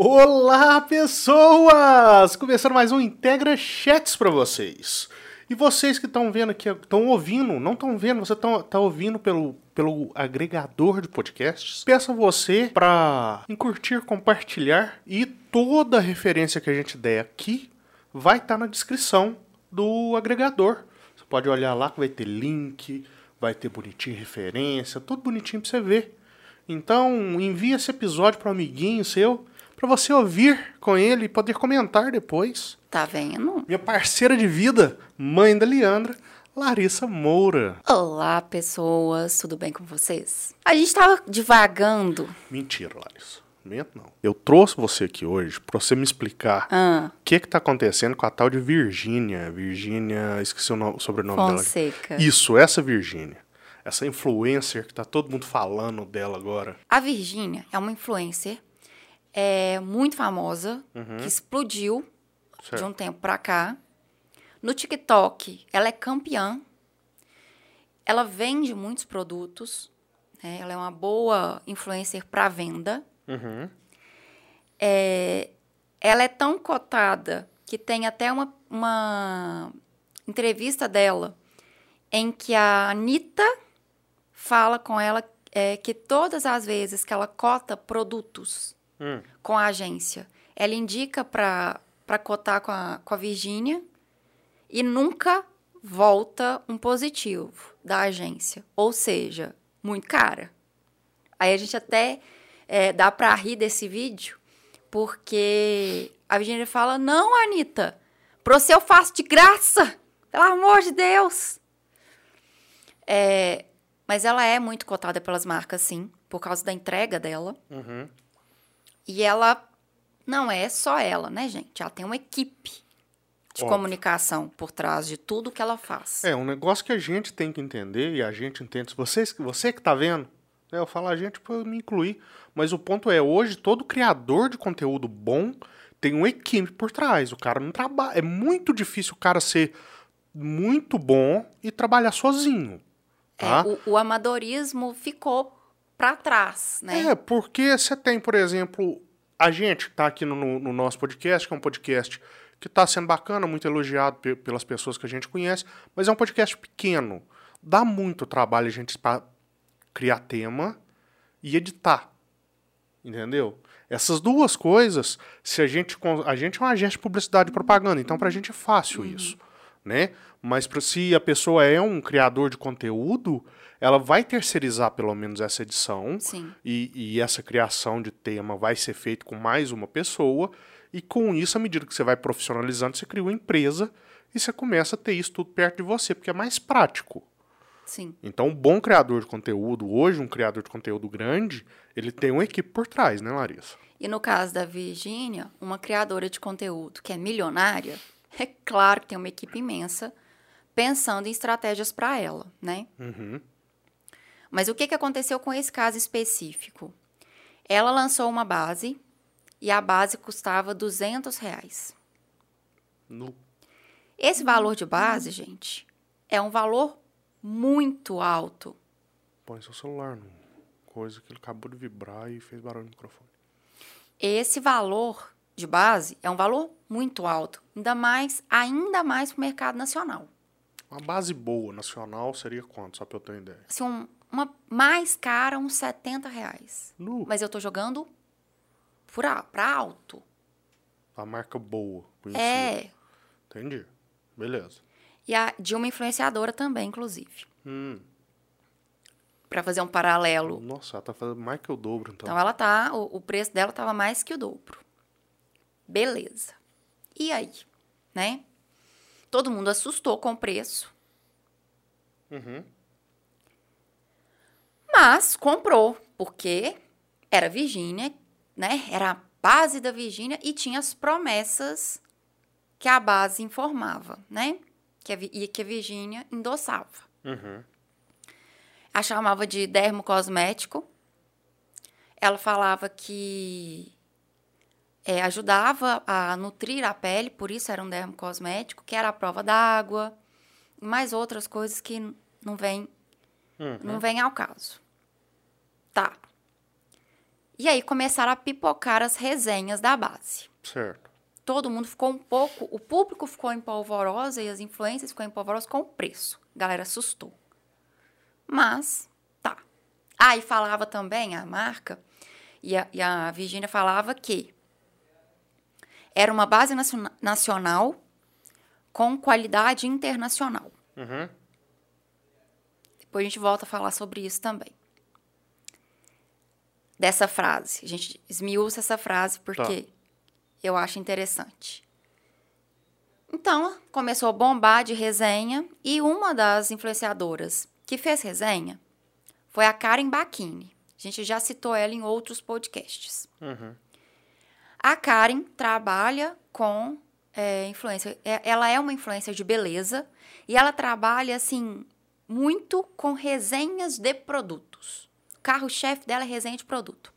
Olá, pessoas! Começando mais um Integra Chats para vocês. E vocês que estão vendo aqui, estão ouvindo, não estão vendo, você está tá ouvindo pelo, pelo agregador de podcasts, peço a você para curtir, compartilhar e toda referência que a gente der aqui vai estar tá na descrição do agregador. Você pode olhar lá que vai ter link, vai ter bonitinho referência, tudo bonitinho para você ver. Então, envie esse episódio para um amiguinho seu, para você ouvir com ele e poder comentar depois. Tá vendo? Minha parceira de vida, mãe da Leandra, Larissa Moura. Olá, pessoas, tudo bem com vocês? A gente tava divagando. Mentira, Larissa. Mento não. Eu trouxe você aqui hoje para você me explicar Ah, o que que tá acontecendo com a tal de Virgínia. Virgínia, esqueci o, nome, o sobrenome Fonseca. dela. Isso, essa Virgínia. Essa influencer que tá todo mundo falando dela agora. A Virgínia é uma influencer é, muito famosa, que explodiu de Certo. um tempo pra cá. No TikTok, ela é campeã. Ela vende muitos produtos. né? Ela é uma boa influencer para venda. Uhum. É, ela é tão cotada que tem até uma, uma entrevista dela em que a Anitta fala com ela é, que todas as vezes que ela cota produtos Hum. com a agência, ela indica para cotar com a, com a Virgínia e nunca volta um positivo da agência. Ou seja, muito cara. Aí a gente até é, dá para rir desse vídeo, porque a Virgínia fala: Não, Anitta, pra você eu faço de graça, pelo amor de Deus. É, mas ela é muito cotada pelas marcas, sim, por causa da entrega dela. Uhum. E ela não é só ela, né, gente? Ela tem uma equipe de Óbvio. comunicação por trás de tudo que ela faz. É, um negócio que a gente tem que entender, e a gente entende, vocês, você que tá vendo, né, eu falo a gente para me incluir, mas o ponto é, hoje todo criador de conteúdo bom tem uma equipe por trás, o cara não trabalha, é muito difícil o cara ser muito bom e trabalhar sozinho, tá? É, o, o amadorismo ficou pra trás, né? É, porque você tem, por exemplo, a gente que tá aqui no, no nosso podcast, que é um podcast que tá sendo bacana, muito elogiado pe- pelas pessoas que a gente conhece, mas é um podcast pequeno. Dá muito trabalho a gente criar tema e editar. Entendeu? Essas duas coisas, se a gente. A gente é uma agência de publicidade e propaganda, então pra gente é fácil isso. Né? Mas se a pessoa é um criador de conteúdo, ela vai terceirizar pelo menos essa edição. E, e essa criação de tema vai ser feita com mais uma pessoa. E com isso, à medida que você vai profissionalizando, você cria uma empresa e você começa a ter isso tudo perto de você, porque é mais prático. Sim. Então, um bom criador de conteúdo, hoje, um criador de conteúdo grande, ele tem uma equipe por trás, né, Larissa? E no caso da Virgínia, uma criadora de conteúdo que é milionária, é claro que tem uma equipe imensa pensando em estratégias para ela, né? Uhum. Mas o que, que aconteceu com esse caso específico? Ela lançou uma base e a base custava 200 reais. No, Esse valor de base, gente, é um valor muito alto. põe seu celular no coisa que ele acabou de vibrar e fez barulho no microfone. Esse valor de base é um valor muito alto, ainda mais, ainda mais para o mercado nacional. Uma base boa, nacional, seria quanto? Só pra eu ter uma ideia. Assim, um- uma mais cara, uns 70 reais. No, Mas eu tô jogando por a- pra alto. a marca boa. conhecida. É. Entendi. Beleza. E a, de uma influenciadora também, inclusive. Hum. Pra fazer um paralelo. Nossa, ela tá fazendo mais que o dobro, então. Então ela tá. O, o preço dela tava mais que o dobro. Beleza. E aí? Né? Todo mundo assustou com o preço. Uhum. Mas comprou, porque era Virgínia, né? Era a base da Virgínia e tinha as promessas que a base informava, né? Que a, e que a Virgínia endossava. Uhum. A chamava de dermocosmético. Ela falava que é, ajudava a nutrir a pele, por isso era um dermocosmético, que era a prova d'água, e mais outras coisas que não vêm Uhum. não vem ao caso. Tá. E aí começaram a pipocar as resenhas da base. Certo. Todo mundo ficou um pouco, o público ficou empolvorosa e as influências ficou empolvorosa com o preço. A galera assustou. Mas, tá. Ah, e falava também a marca, e a, e a Virgínia falava que era uma base naciona- nacional com qualidade internacional. Uhum. Depois a gente volta a falar sobre isso também. Dessa frase. A gente esmiuça essa frase porque eu acho interessante. Então, começou a bombar de resenha e uma das influenciadoras que fez resenha foi a Karen Bacchini. A gente já citou ela em outros podcasts. Uhum. A Karen trabalha com é, influência. é- Ela é uma influência de beleza e ela trabalha assim muito com resenhas de produtos. O carro-chefe dela é resenha de produto.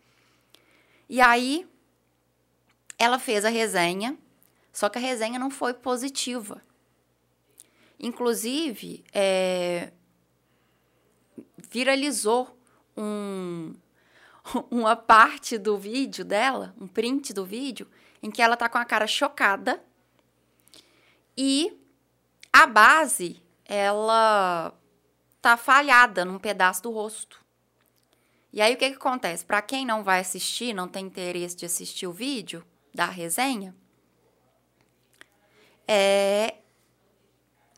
E aí ela fez a resenha, só que a resenha não foi positiva. Inclusive, é, viralizou um, uma parte do vídeo dela, um print do vídeo, em que ela tá com a cara chocada e a base, ela tá falhada num pedaço do rosto. E aí o que que acontece? Para quem não vai assistir, não tem interesse de assistir o vídeo da resenha, é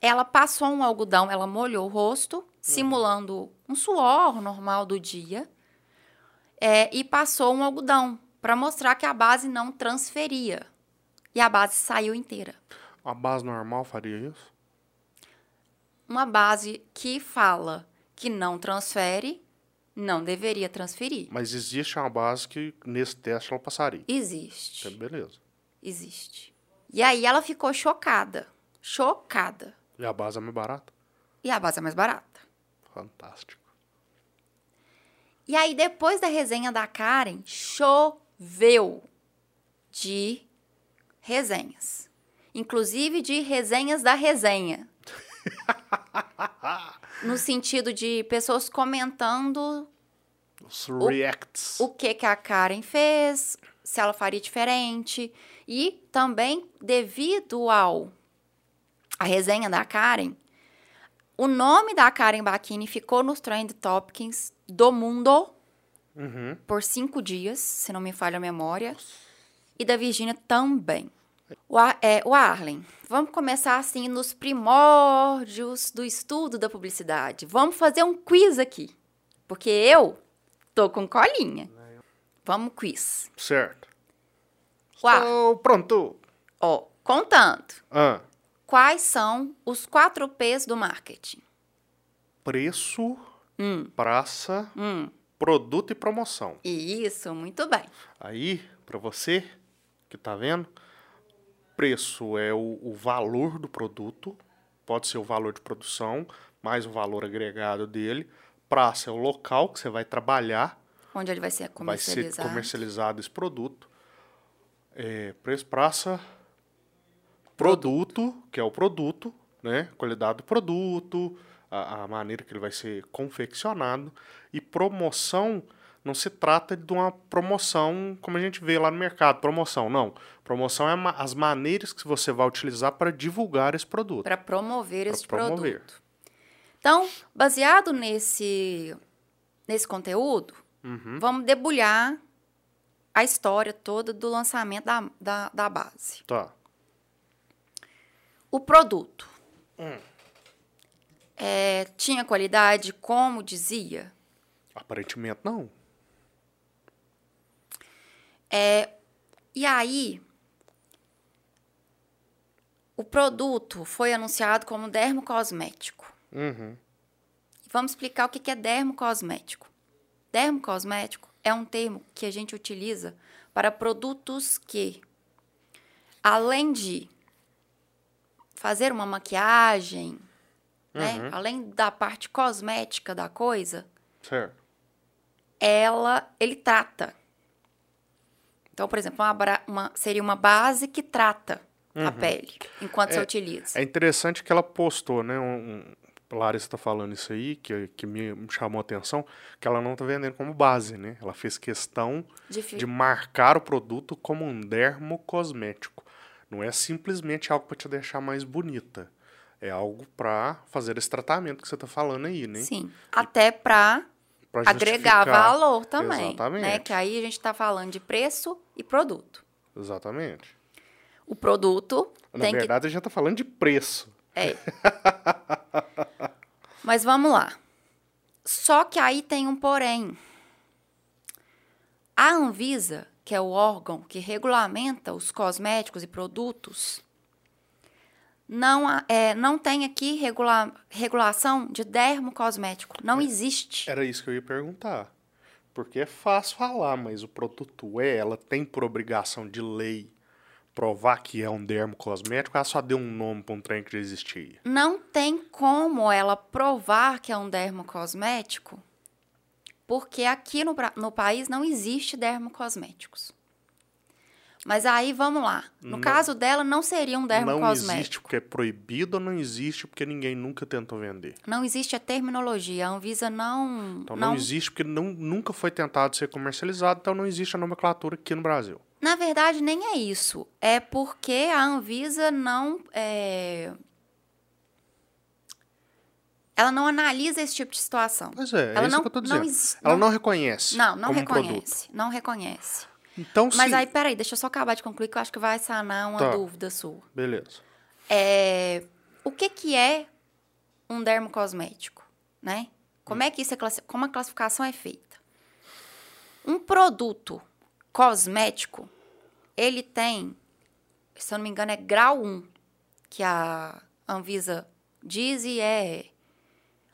ela passou um algodão, ela molhou o rosto, simulando um suor normal do dia, é, e passou um algodão para mostrar que a base não transferia. E a base saiu inteira. A base normal faria isso? Uma base que fala que não transfere, não deveria transferir. Mas existe uma base que nesse teste ela passaria. Existe. Então, beleza. Existe. E aí ela ficou chocada. Chocada. E a base é mais barata? E a base é mais barata. Fantástico. E aí, depois da resenha da Karen, choveu de resenhas. Inclusive de resenhas da resenha. no sentido de pessoas comentando Os reacts. o que, que a Karen fez, se ela faria diferente. E também, devido ao a resenha da Karen, o nome da Karen Bacchini ficou nos Trend Topics do mundo Uhum. por cinco dias, se não me falha a memória. E da Virgínia também. O, Ar- é, o Arlen, vamos começar assim nos primórdios do estudo da publicidade. Vamos fazer um quiz aqui. Porque eu tô com colinha. Vamos quiz. Certo. Uau. Estou pronto. Ó, contando. Ah, Quais são os quatro P's do marketing? preço, Hum, praça, hum. produto e promoção. Isso, muito bem. Aí, para você que tá vendo, preço é o, o valor do produto, pode ser o valor de produção, mais o valor agregado dele. Praça é o local que você vai trabalhar, Onde ele vai ser vai ser comercializado? comercializado esse produto. É, preço, praça, produto, que é o produto, né? Qualidade do produto, a, a maneira que ele vai ser confeccionado. E promoção não se trata de uma promoção como a gente vê lá no mercado, promoção, não. Promoção é as maneiras que você vai utilizar para divulgar esse produto. Para promover Pra esse promover. produto. Então, baseado nesse, nesse conteúdo, Uhum. vamos debulhar a história toda do lançamento da, da, da base. Tá. O produto é, tinha qualidade, como dizia? Aparentemente não. E aí, o produto foi anunciado como dermocosmético. Uhum. Vamos explicar o que é dermocosmético. Dermocosmético é um termo que a gente utiliza para produtos que, além de fazer uma maquiagem, né, além da parte cosmética da coisa, Certo. ela ele trata. Então, por exemplo, uma, uma- seria uma base que trata a pele enquanto você utiliza. É interessante que ela postou, né? Um, um- Larissa está falando isso aí, que, que me chamou a atenção, que ela não está vendendo como base, né? Ela fez questão De de marcar o produto como um dermocosmético. Não é simplesmente algo para te deixar mais bonita. É algo para fazer esse tratamento que você está falando aí, né? Sim. Até para agregar valor também. Exatamente. Né? Que aí a gente está falando de preço e produto. Exatamente. O produto Na tem que verdade, a gente está falando de preço. É. Mas vamos lá. Só que aí tem um porém. A Anvisa, que é o órgão que regulamenta os cosméticos e produtos, não, é, não tem aqui regula- regulação de dermocosmético. Não existe. Era isso que eu ia perguntar. Porque é fácil falar, mas o produto é, ela tem por obrigação de lei provar que é um dermocosmético, ela só deu um nome para um trem que já existia. Não tem como ela provar que é um dermocosmético, porque aqui no, no país não existe dermocosméticos. Mas aí vamos lá. No Não- caso dela, não seria um Não dermocosmético. existe porque é proibido ou não existe porque ninguém nunca tentou vender. Não existe a terminologia. A Anvisa não. Então não, existe porque não, nunca foi tentado ser comercializado, então não existe a nomenclatura aqui no Brasil. Na verdade, nem é isso. É porque a Anvisa não. é, Ela não analisa esse tipo de situação. Pois é, Ela é isso não- que eu tô não dizendo. exi- Ela não- não reconhece Não, não reconhece. Não reconhece. Então, Mas se... aí, peraí, deixa eu só acabar de concluir, que eu acho que vai sanar uma Tá. dúvida sua. Beleza. É, o que, que é um dermocosmético, né? Como é que isso é classi- como a classificação é feita? Um produto cosmético, ele tem, se eu não me engano, é grau 1, que a Anvisa diz e é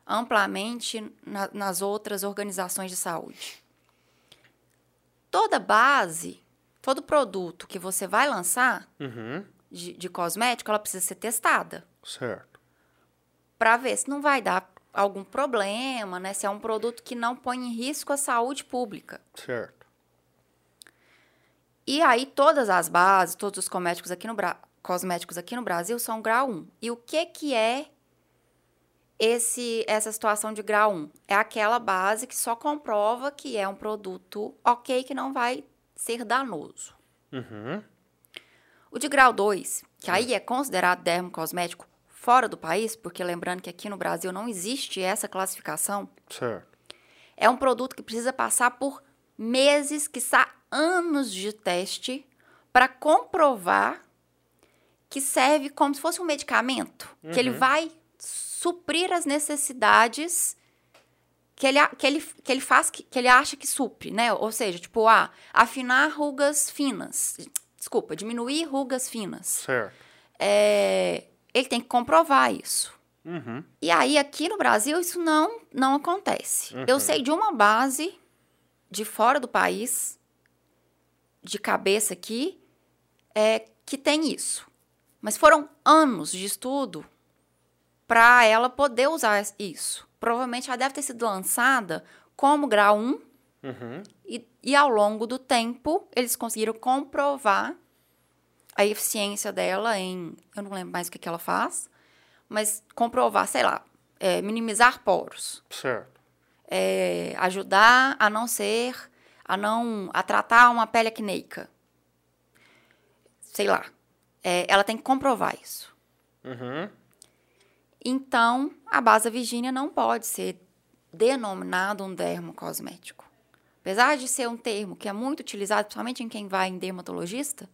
amplamente na- nas outras organizações de saúde. Toda base, todo produto que você vai lançar Uhum, de, de cosmético, ela precisa ser testada certo. para ver se não vai dar algum problema, né? Se é um produto que não põe em risco a saúde pública. Certo. E aí todas as bases, todos os cosméticos aqui no, Bra- cosméticos aqui no Brasil são grau 1. E o que que é esse essa situação de grau 1? É aquela base que só comprova que é um produto OK que não vai ser danoso. Uhum, O de grau 2, que aí é considerado dermocosmético fora do país, porque lembrando que aqui no Brasil não existe essa classificação, certo. é um produto que precisa passar por meses, quiçá anos de teste, para comprovar que serve como se fosse um medicamento, que ele vai suprir as necessidades que ele, que ele, que ele faz, que, que ele acha que supre, né? Ou seja, tipo, ah, afinar rugas finas. Desculpa, diminuir rugas finas. Certo. É, ele tem que comprovar isso. Uhum, E aí, aqui no Brasil, isso não, não acontece. Eu sei de uma base de fora do país, de cabeça aqui, é, que tem isso. Mas foram anos de estudo para ela poder usar isso. Provavelmente ela deve ter sido lançada como grau 1 uhum, e, e ao longo do tempo eles conseguiram comprovar a eficiência dela em. Eu não lembro mais o que, que ela faz, mas comprovar, sei lá, é, minimizar poros, certo. é, ajudar a não ser. a não. a tratar uma pele acneica. Sei lá. É, ela tem que comprovar isso. Uhum, Então, a base da Virgínia não pode ser denominado um dermocosmético. Apesar de ser um termo que é muito utilizado, principalmente em quem vai em dermatologista,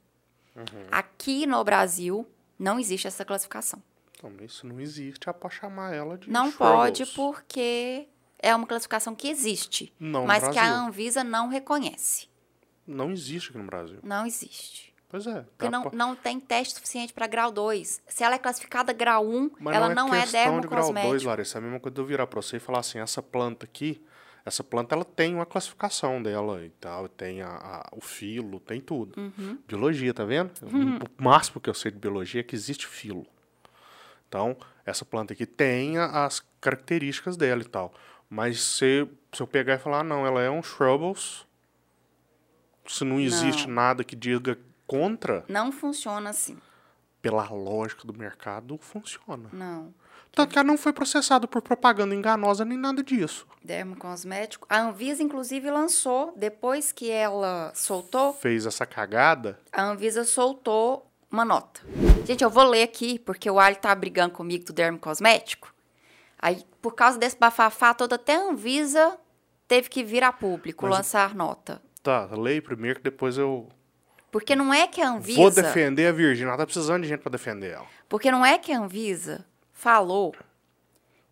aqui no Brasil não existe essa classificação. Então, isso não existe, é pra chamar ela de Não pode porque é uma classificação que existe, Não mas que a. Anvisa não reconhece. Não existe aqui no Brasil. Não existe. Pois é. Porque não, pra- não tem teste suficiente para grau 2. Se ela é classificada grau 1, Mas ela não, é questão de grau 2, dermocosmético. Larissa. É a mesma coisa de eu virar pra você e falar assim, essa planta aqui, essa planta ela tem uma classificação dela e tal, tem a, a- o filo, tem tudo. Uhum. Biologia, tá vendo? O máximo que eu sei de biologia é que existe filo. Então, essa planta aqui tem as características dela e tal. Mas se, se eu pegar e falar, ah, não, ela é um shrubbles, se não existe Não. nada que diga contra, Não funciona assim. pela lógica do mercado, funciona. Não. Tanto que ela não foi processada por propaganda enganosa nem nada disso. Dermocosmético. A Anvisa, inclusive, lançou, depois que ela soltou, Fez essa cagada. a Anvisa soltou uma nota. Gente, eu vou ler aqui, porque o Ali tá brigando comigo do dermocosmético. Aí, por causa desse bafafá todo, até a Anvisa teve que vir a público, Mas- lançar nota. Tá, leia primeiro que depois eu Porque não é que a Anvisa... vou defender a Virgínia. Ela tá precisando de gente pra defender ela. Porque não é que a Anvisa falou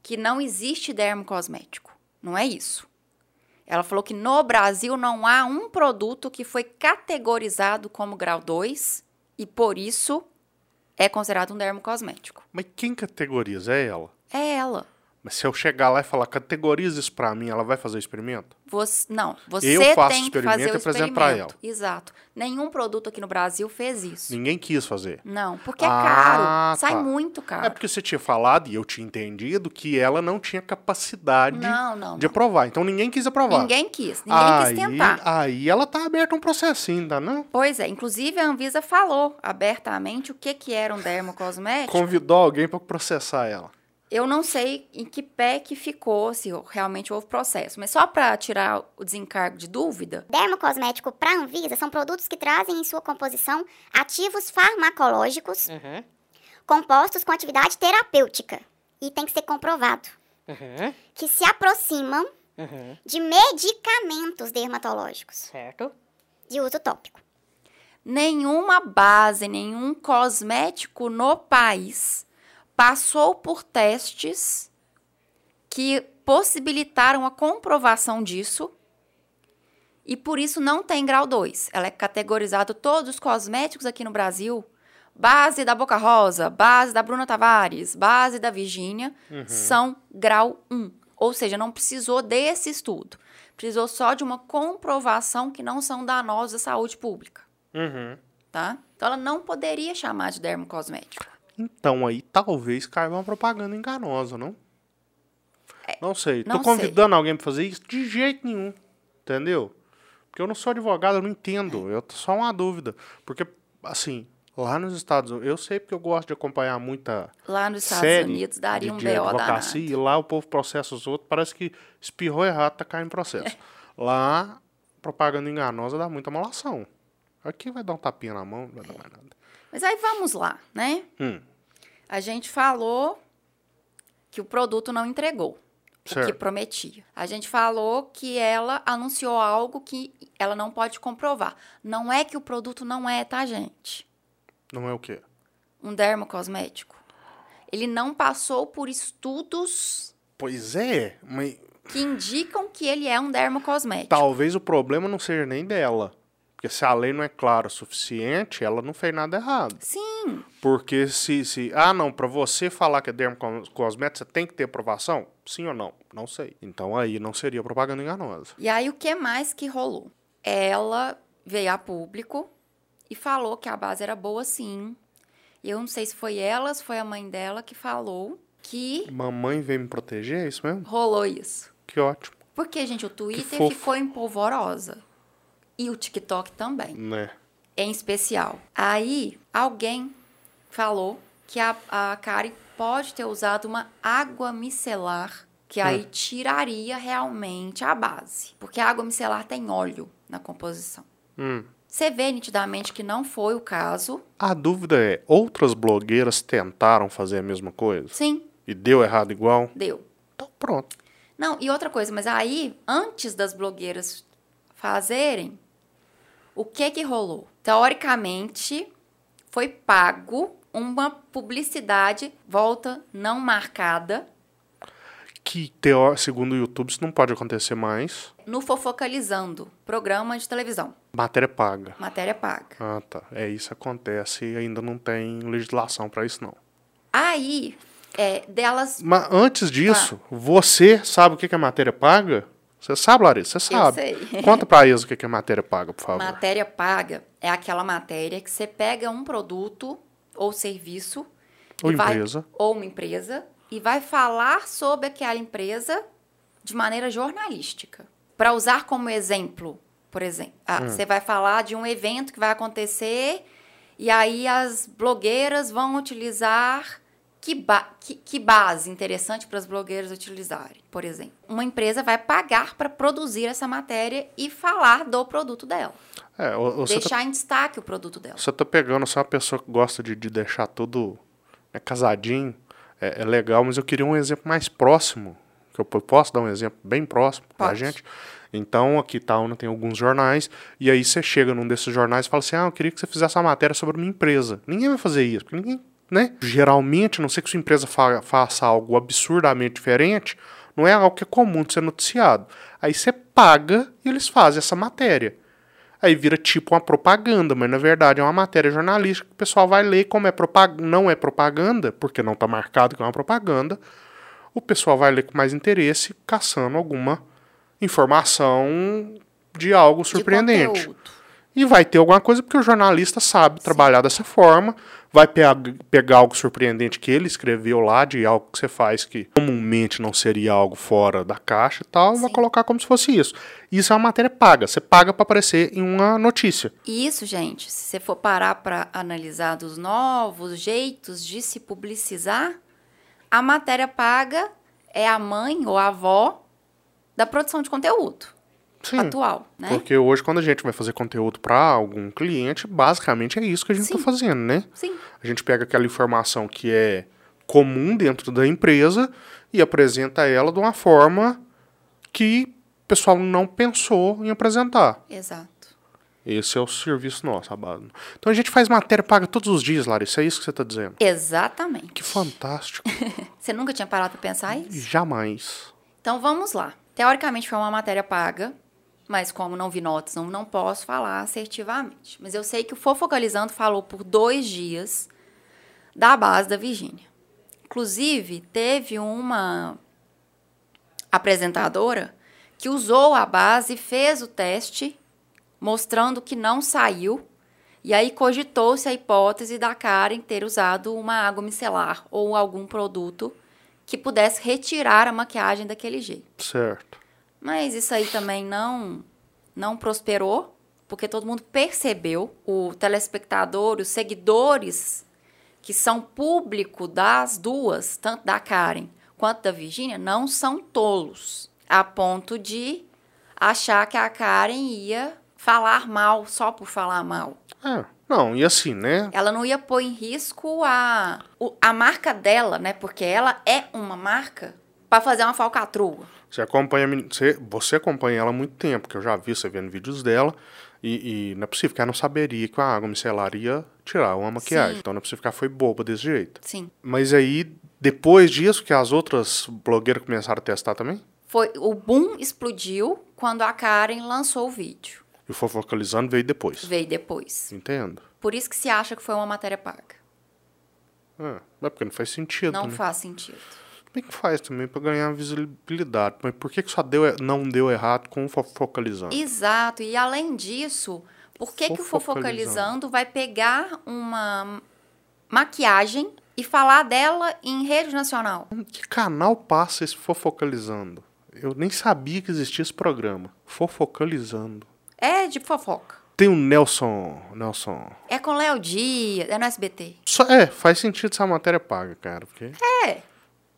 que não existe dermocosmético. Não é isso. Ela falou que no Brasil não há um produto que foi categorizado como grau 2 e por isso é considerado um dermocosmético. Mas quem categoriza? É ela. É ela. Mas se eu chegar lá e falar, categoriza isso pra mim, ela vai fazer o experimento? Você, não, você Eu faço tem que experimento fazer o e apresento experimento. pra Exato. Nenhum produto aqui no Brasil fez isso. Ninguém quis fazer. Não, porque é Ah, caro. Sai tá. muito É caro. porque você tinha falado, e eu tinha entendido, que ela não tinha capacidade Não, não, de não. aprovar. Então ninguém quis aprovar. Ninguém quis. Ninguém aí, quis tentar. Aí ela tá aberta a um processinho, tá não? Pois é, inclusive a Anvisa falou abertamente o que, que era um dermocosmético. Convidou alguém pra processar ela. Eu não sei em que pé que ficou, se realmente houve processo, mas só para tirar o desencargo de dúvida, Dermocosmético para Anvisa são produtos que trazem em sua composição ativos farmacológicos compostos com atividade terapêutica. E tem que ser comprovado. Que se aproximam de medicamentos dermatológicos Certo? de uso tópico. nenhuma base, nenhum cosmético no país passou por testes que possibilitaram a comprovação disso. E por isso não tem grau 2. Ela é categorizado todos os cosméticos aqui no Brasil. Base da Boca Rosa, base da Bruna Tavares, base da Virgínia, são grau 1. Ou seja, não precisou desse estudo. Precisou só de uma comprovação que não são danosos à saúde pública Uhum. tá? Então ela não poderia chamar de dermocosmético. Então aí talvez caia uma propaganda enganosa, não? não sei. É, não Tô convidando alguém pra fazer isso? De jeito nenhum. Entendeu? Porque eu não sou advogado, eu não entendo. É. Eu tô só uma dúvida. Porque, assim, lá nos Estados Unidos, eu sei porque eu gosto de acompanhar muita Lá nos Estados série Unidos daria de, um de BO advocacia danado. e lá o povo processa os outros, parece que espirrou errado, tá caindo processo. Lá, propaganda enganosa dá muita malação. Aqui vai dar um tapinha na mão, não vai dar mais nada. Mas aí vamos lá, né? Hum. A gente falou que o produto não entregou o que Certo. prometia. A gente falou que ela anunciou algo que ela não pode comprovar. Não é que o produto não é, tá, gente? Não é o quê? Um dermocosmético. Ele não passou por estudos Pois é, mas que indicam que ele é um dermocosmético. talvez o problema não seja nem dela. Porque se a lei não é clara o suficiente, ela não fez nada errado. Sim, Porque se, se ah, não, pra você falar que é dermocosmético, você tem que ter aprovação? Sim ou não? Não sei. Então aí não seria propaganda enganosa. E aí, o que mais que rolou? Ela veio a público e falou que a base era boa sim. E eu não sei se foi ela, se foi a mãe dela que falou que Mamãe veio me proteger, é isso mesmo? rolou isso. Que ótimo, Porque, gente, o Twitter ficou em polvorosa. E o TikTok também, né? em especial. Aí, alguém falou que a, a Karen pode ter usado uma água micelar, que aí tiraria realmente a base. Porque a água micelar tem óleo na composição. Hum. Você vê nitidamente que não foi o caso. A dúvida é, outras blogueiras tentaram fazer a mesma coisa? Sim, E deu errado igual? deu. Então pronto. Não, e outra coisa, mas aí, antes das blogueiras fazerem, o que que rolou? Teoricamente, foi pago uma publicidade, volta não marcada, Que, teó- segundo o YouTube, isso não pode acontecer mais. no Fofocalizando, programa de televisão, Matéria paga. matéria paga. Ah, tá. É isso acontece e ainda não tem legislação pra isso, não. Aí, é, delas, Mas antes disso, você sabe o que que é matéria paga? Você sabe, Larissa? Você sabe. sei. Conta pra eles o que é matéria paga, por favor. matéria paga é aquela matéria que você pega um produto ou serviço Ou e vai- empresa. ou uma empresa e vai falar sobre aquela empresa de maneira jornalística. Para usar como exemplo, por exemplo, ah, Hum. você vai falar de um evento que vai acontecer e aí as blogueiras vão utilizar Que, ba que, que base interessante para os blogueiros utilizarem, por exemplo? Uma empresa vai pagar para produzir essa matéria e falar do produto dela. É, você deixar tá, em destaque o produto dela. Você tá pegando, é uma pessoa que gosta de, de deixar tudo né, casadinho, é, é, legal, mas eu queria um exemplo mais próximo. Que eu posso dar um exemplo bem próximo Pode. pra gente? Então, aqui tá, tem alguns jornais, e aí você chega num desses jornais e fala assim: ah, eu queria que você fizesse uma matéria sobre a minha empresa. Ninguém vai fazer isso, porque ninguém né? Geralmente, a não sei que sua empresa fa faça algo absurdamente diferente, não é algo que é comum de ser noticiado. Aí você paga e eles fazem essa matéria. Aí vira tipo uma propaganda, mas na verdade é uma matéria jornalística que o pessoal vai ler como é não é propaganda, porque não está marcado que é uma propaganda. O pessoal vai ler com mais interesse, caçando alguma informação de algo surpreendente. De e vai ter alguma coisa porque o jornalista sabe trabalhar dessa forma, vai pegar algo surpreendente que ele escreveu lá, de algo que você faz que comumente não seria algo fora da caixa e tal, Sim. vai colocar como se fosse isso. Isso é uma matéria paga, você paga para aparecer em uma notícia. Isso, gente, se você for parar para analisar dos novos jeitos de se publicizar, a matéria paga é a mãe ou a avó da produção de conteúdo. Sim, atual, né? Porque hoje, quando a gente vai fazer conteúdo para algum cliente, basicamente é isso que a gente está fazendo, né? Sim. A gente pega aquela informação que é comum dentro da empresa e apresenta ela de uma forma que o pessoal não pensou em apresentar. Exato. Esse é o serviço nosso, Abado. Então a gente faz matéria paga todos os dias, Larissa. É isso que você está dizendo? Exatamente. Que fantástico. você nunca tinha parado para pensar isso? Jamais. Então vamos lá. Teoricamente foi uma matéria paga mas como não vi notas, não, não posso falar assertivamente. Mas eu sei que o Fofocalizando falou por dois dias da base da Virgínia. Inclusive, teve uma apresentadora que usou a base e fez o teste, mostrando que não saiu. E aí cogitou-se a hipótese da Karen ter usado uma água micelar ou algum produto que pudesse retirar a maquiagem daquele jeito. Certo. Mas isso aí também não não prosperou, porque todo mundo percebeu, o telespectador, os seguidores que são público das duas, tanto da Karen quanto da Virginia, não são tolos, a ponto de achar que a Karen ia falar mal só por falar mal. É. Não, e assim, né? Ela não ia pôr em risco a, a marca dela, né? Porque ela é uma marca para fazer uma falcatrua. Você acompanha, você, você acompanha ela há muito tempo, que eu já vi você vendo vídeos dela, e, e não é possível que ela não saberia que a água micelar ia tirar uma maquiagem. Sim. Então não é possível que ela foi boba desse jeito. Sim. Mas aí, depois disso, que as outras blogueiras começaram a testar também? Foi, o boom explodiu quando a Karen lançou o vídeo. E o Fofocalizando veio depois? Veio depois. Entendo. Por isso que se acha que foi uma matéria paga. É, é porque não faz sentido. Não né? faz sentido. Bem que faz também para ganhar visibilidade. Mas por que, que só deu, não deu errado com o fofocalizando? Exato. E além disso, por que, que o fofocalizando vai pegar uma maquiagem e falar dela em rede nacional? Que canal passa esse fofocalizando? Eu nem sabia que existia esse programa. Fofocalizando. É de fofoca. Tem o Nelson. Nelson. É com Léo Dias, é no SBT. Só, é, faz sentido essa matéria paga, cara. Porque... É.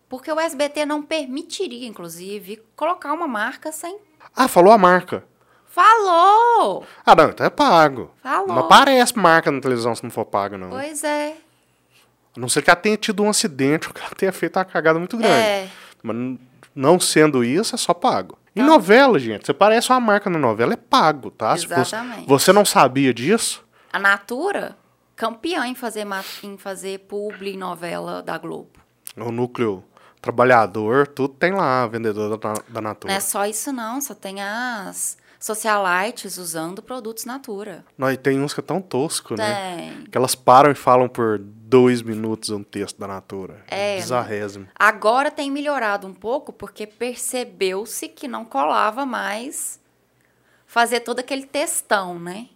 Porque o SBT não permitiria, inclusive, colocar uma marca sem. Ah, falou a marca. Falou! Ah, não, então é pago. Falou. Não aparece marca na televisão se não for pago, não. Pois é. A não ser que ela tenha tido um acidente ou que ela tenha feito uma cagada muito grande. É. Mas não sendo isso, é só pago. Em novela, gente, você parece uma marca na novela, é pago, tá? Exatamente. Você, você não sabia disso? A Natura, campeã em fazer, em fazer publi em novela da Globo. O núcleo trabalhador, tudo tem lá, vendedor da, da Natura. Não é só isso não, só tem as socialites usando produtos Natura. Não, e tem uns que é tão tosco, né? tem. né? Que elas param e falam por dois minutos um texto da Natura. É. Bizarrésimo. Agora tem melhorado um pouco porque percebeu-se que não colava mais fazer todo aquele textão, né?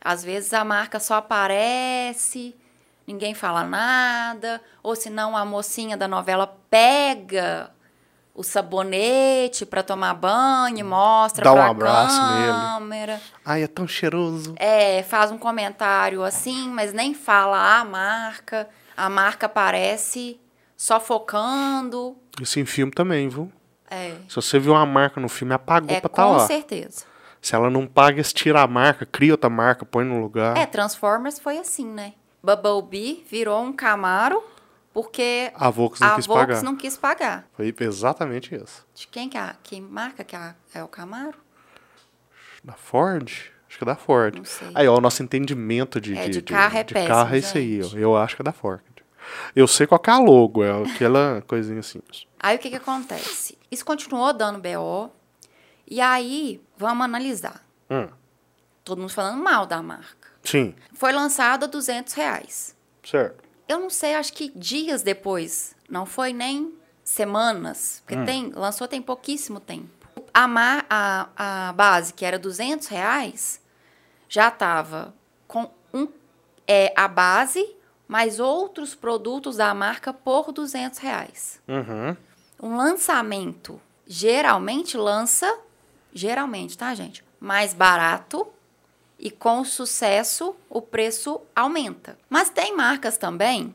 Às vezes a marca só aparece ninguém fala nada, ou senão a mocinha da novela pega o sabonete para tomar banho, mostra Dá pra um abraço câmera. Nele. Ai, é tão cheiroso. É, faz um comentário assim, mas nem fala a marca. A marca aparece sofocando. Isso em filme também, viu? É. Se você viu uma marca no filme, apagou É, pra tá com lá. certeza. Se ela não paga, tiram a marca, cria outra marca, põe no lugar. É, Transformers foi assim, né? Bumblebee virou um Camaro porque A Volks não a quis Volks pagar. não quis pagar. Foi exatamente isso. De quem que é? a- Que marca que é, é o Camaro? Da Ford? Acho que é da Ford. Não sei. Aí, ó, o nosso entendimento de, É, de, de carro é de péssimo, carro é isso aí, ó. Eu acho que é da Ford. Eu sei qual é a logo, é aquela coisinha assim. Aí o que que acontece? Isso continuou dando BO. E aí, vamos analisar. Hum, Todo mundo falando mal da marca. Sim, Foi lançado a 200 reais. certo. Eu não sei, acho que dias depois. Não foi nem semanas. Porque Hum. tem, lançou tem pouquíssimo tempo. A, mar, a, a base, que era 200 reais, já estava com um, é, a base, mais outros produtos da marca por 200 reais. Uhum. Um lançamento geralmente lança, geralmente, tá, gente? Mais barato e com sucesso o preço aumenta. Mas tem marcas também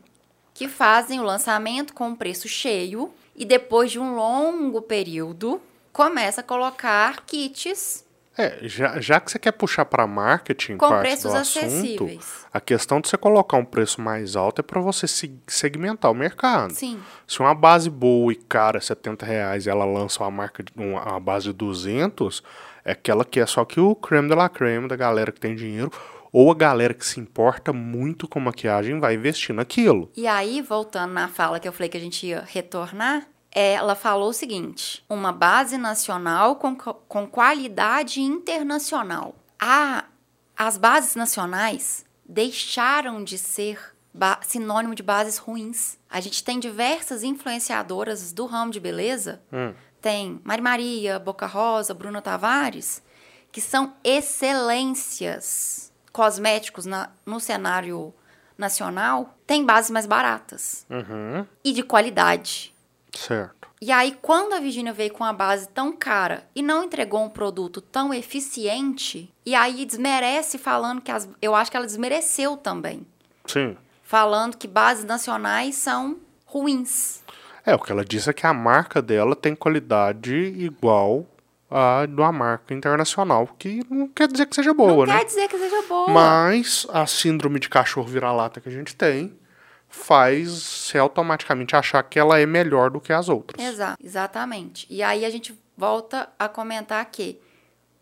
que fazem o lançamento com um preço cheio e depois de um longo período começa a colocar kits É, já, já que você quer puxar para marketing com parte preços do assunto, acessíveis. a questão de você colocar um preço mais alto é para você se- segmentar o mercado. Sim. Se uma base boa e cara é 70 reais e ela lança uma marca de uma, uma base de 200, é aquela que é só que o creme de la creme da galera que tem dinheiro ou a galera que se importa muito com maquiagem vai investir naquilo. E aí, voltando na fala que eu falei que a gente ia retornar, ela falou o seguinte: uma base nacional com, co- com qualidade internacional. A, as bases nacionais deixaram de ser sinônimo de bases ruins. A gente tem diversas influenciadoras do ramo de beleza. Hum. Tem Mari Maria, Boca Rosa, Bruna Tavares, que são excelências cosméticos na- no cenário nacional, tem bases mais baratas Uhum, e de qualidade. certo. E aí, quando a Virginia veio com uma base tão cara e não entregou um produto tão eficiente, e aí desmerece falando que as. Eu acho que ela desmereceu também. Sim. Falando que bases nacionais são ruins. É, o que ela disse é que a marca dela tem qualidade igual a de uma marca internacional, que não quer dizer que seja boa, não né? quer dizer que seja boa. Mas a síndrome de cachorro vira-lata que a gente tem faz você automaticamente achar que ela é melhor do que as outras. Exato, exatamente. E aí a gente volta a comentar que